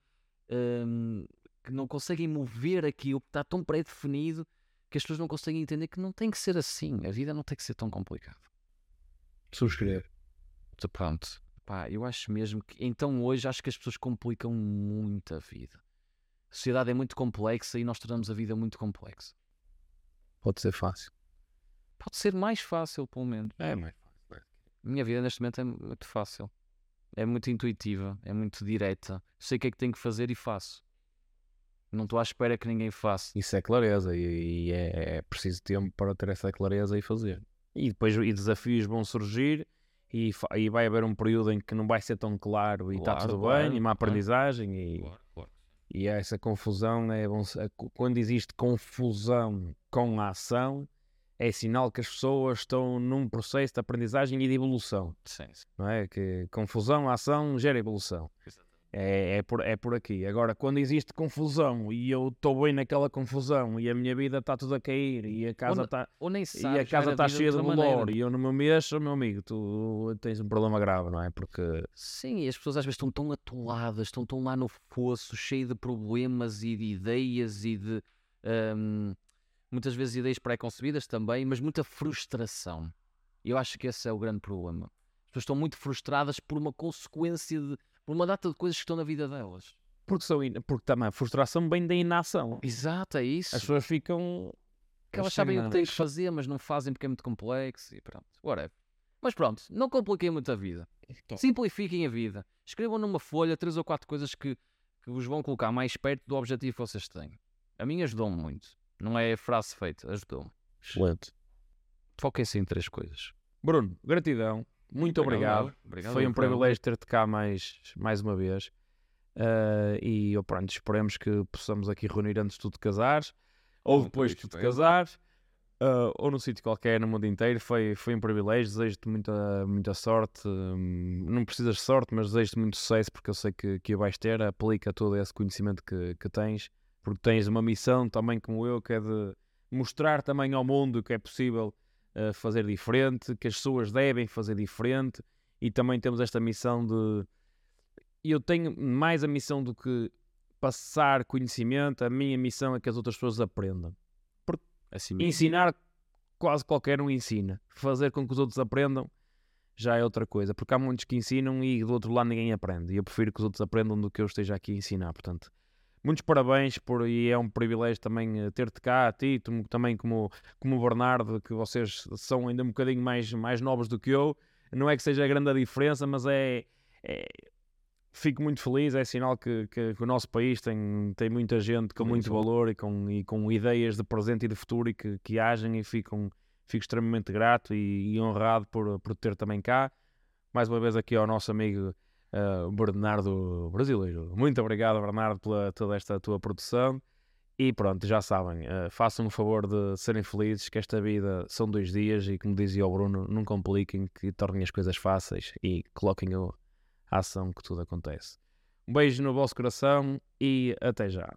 hum, que não conseguem mover aquilo que está tão pré-definido que as pessoas não conseguem entender que não tem que ser assim. A vida não tem que ser tão complicada. Subscrever. Então, Pronto. Pá, eu acho mesmo que. Então hoje acho que as pessoas complicam muito a vida. A sociedade é muito complexa e nós tornamos a vida muito complexa. Pode ser fácil. Pode ser mais fácil, pelo menos. É, mas A minha vida neste momento é muito fácil. É muito intuitiva, é muito direta. Sei o que é que tenho que fazer e faço. Não estou à espera que ninguém faça. isso é clareza e, e é, é preciso tempo para ter essa clareza e fazer. E depois e desafios vão surgir e, e vai haver um período em que não vai ser tão claro e está Claro, tudo claro, bem, e uma claro. aprendizagem e, e essa confusão é bom se- quando existe confusão com a ação é sinal que as pessoas estão num processo de aprendizagem e de evolução, Sim, sim. não é? Que confusão, ação gera evolução. É, é, por, é por aqui. Agora, quando existe confusão e eu estou bem naquela confusão e a minha vida está tudo a cair e a casa está e a casa está cheia de bolor e eu não me mexo, meu amigo, tu tens um problema grave, não é? Porque Sim, e as pessoas às vezes estão tão atoladas, estão tão lá no fosso, cheio de problemas e de ideias e de hum, muitas vezes ideias pré-concebidas também, mas muita frustração. Eu acho que esse é o grande problema. As pessoas estão muito frustradas por uma consequência de por uma data de coisas que estão na vida delas. porque, são, in- porque também a frustração vem da inação. Exato, é isso. As pessoas ficam. que elas sabem o que têm que fazer, mas não fazem porque é muito complexo e pronto. Whatever. Mas pronto, não compliquem muito a vida. Simplifiquem a vida. Escrevam numa folha três ou quatro coisas que, que vos vão colocar mais perto do objetivo que vocês têm. A mim ajudou-me muito. Não é frase feita, ajudou-me. Excelente. Foquem-se em três coisas. Bruno, gratidão. Muito obrigado. Obrigado Foi um privilégio ter-te cá mais, mais uma vez. Ah, e oh, pronto, esperemos que possamos aqui reunir antes de tu te casares, ou depois de tu te espero. casares, ah, ou num sítio qualquer no mundo inteiro. Foi, foi um privilégio. Desejo-te muita, muita sorte. Hum, não precisas de sorte, mas desejo-te muito sucesso porque eu sei que, que vais ter. Aplica todo esse conhecimento que, que tens, porque tens uma missão também como eu, que é de mostrar também ao mundo que é possível uh, fazer diferente, que as pessoas devem fazer diferente e também temos esta missão de eu tenho mais a missão do que passar conhecimento, a minha missão é que as outras pessoas aprendam. Assim mesmo. Ensinar, quase qualquer um ensina. Fazer com que os outros aprendam já é outra coisa, porque há muitos que ensinam e do outro lado ninguém aprende. E eu prefiro que os outros aprendam do que eu esteja aqui a ensinar. Portanto, muitos parabéns por, e é um privilégio também eh, ter-te cá, a ti, também como, como o Bernardo, que vocês são ainda um bocadinho mais, mais novos do que eu. Não é que seja grande a diferença, mas é, é fico muito feliz, é sinal que, que, que, o nosso país tem, tem muita gente com muito, muito valor e com, e com ideias de presente e de futuro e que, que agem e ficam, fico extremamente grato e, e honrado por, por ter também cá. Mais uma vez aqui ao nosso amigo uh, Bernardo Brasileiro. Muito obrigado, Bernardo, pela toda esta tua produção. E pronto, já sabem, uh, façam o favor de serem felizes, que esta vida são dois dias e, como dizia o Bruno, não compliquem, que tornem as coisas fáceis e coloquem a ação que tudo acontece. Um beijo no vosso coração e até já.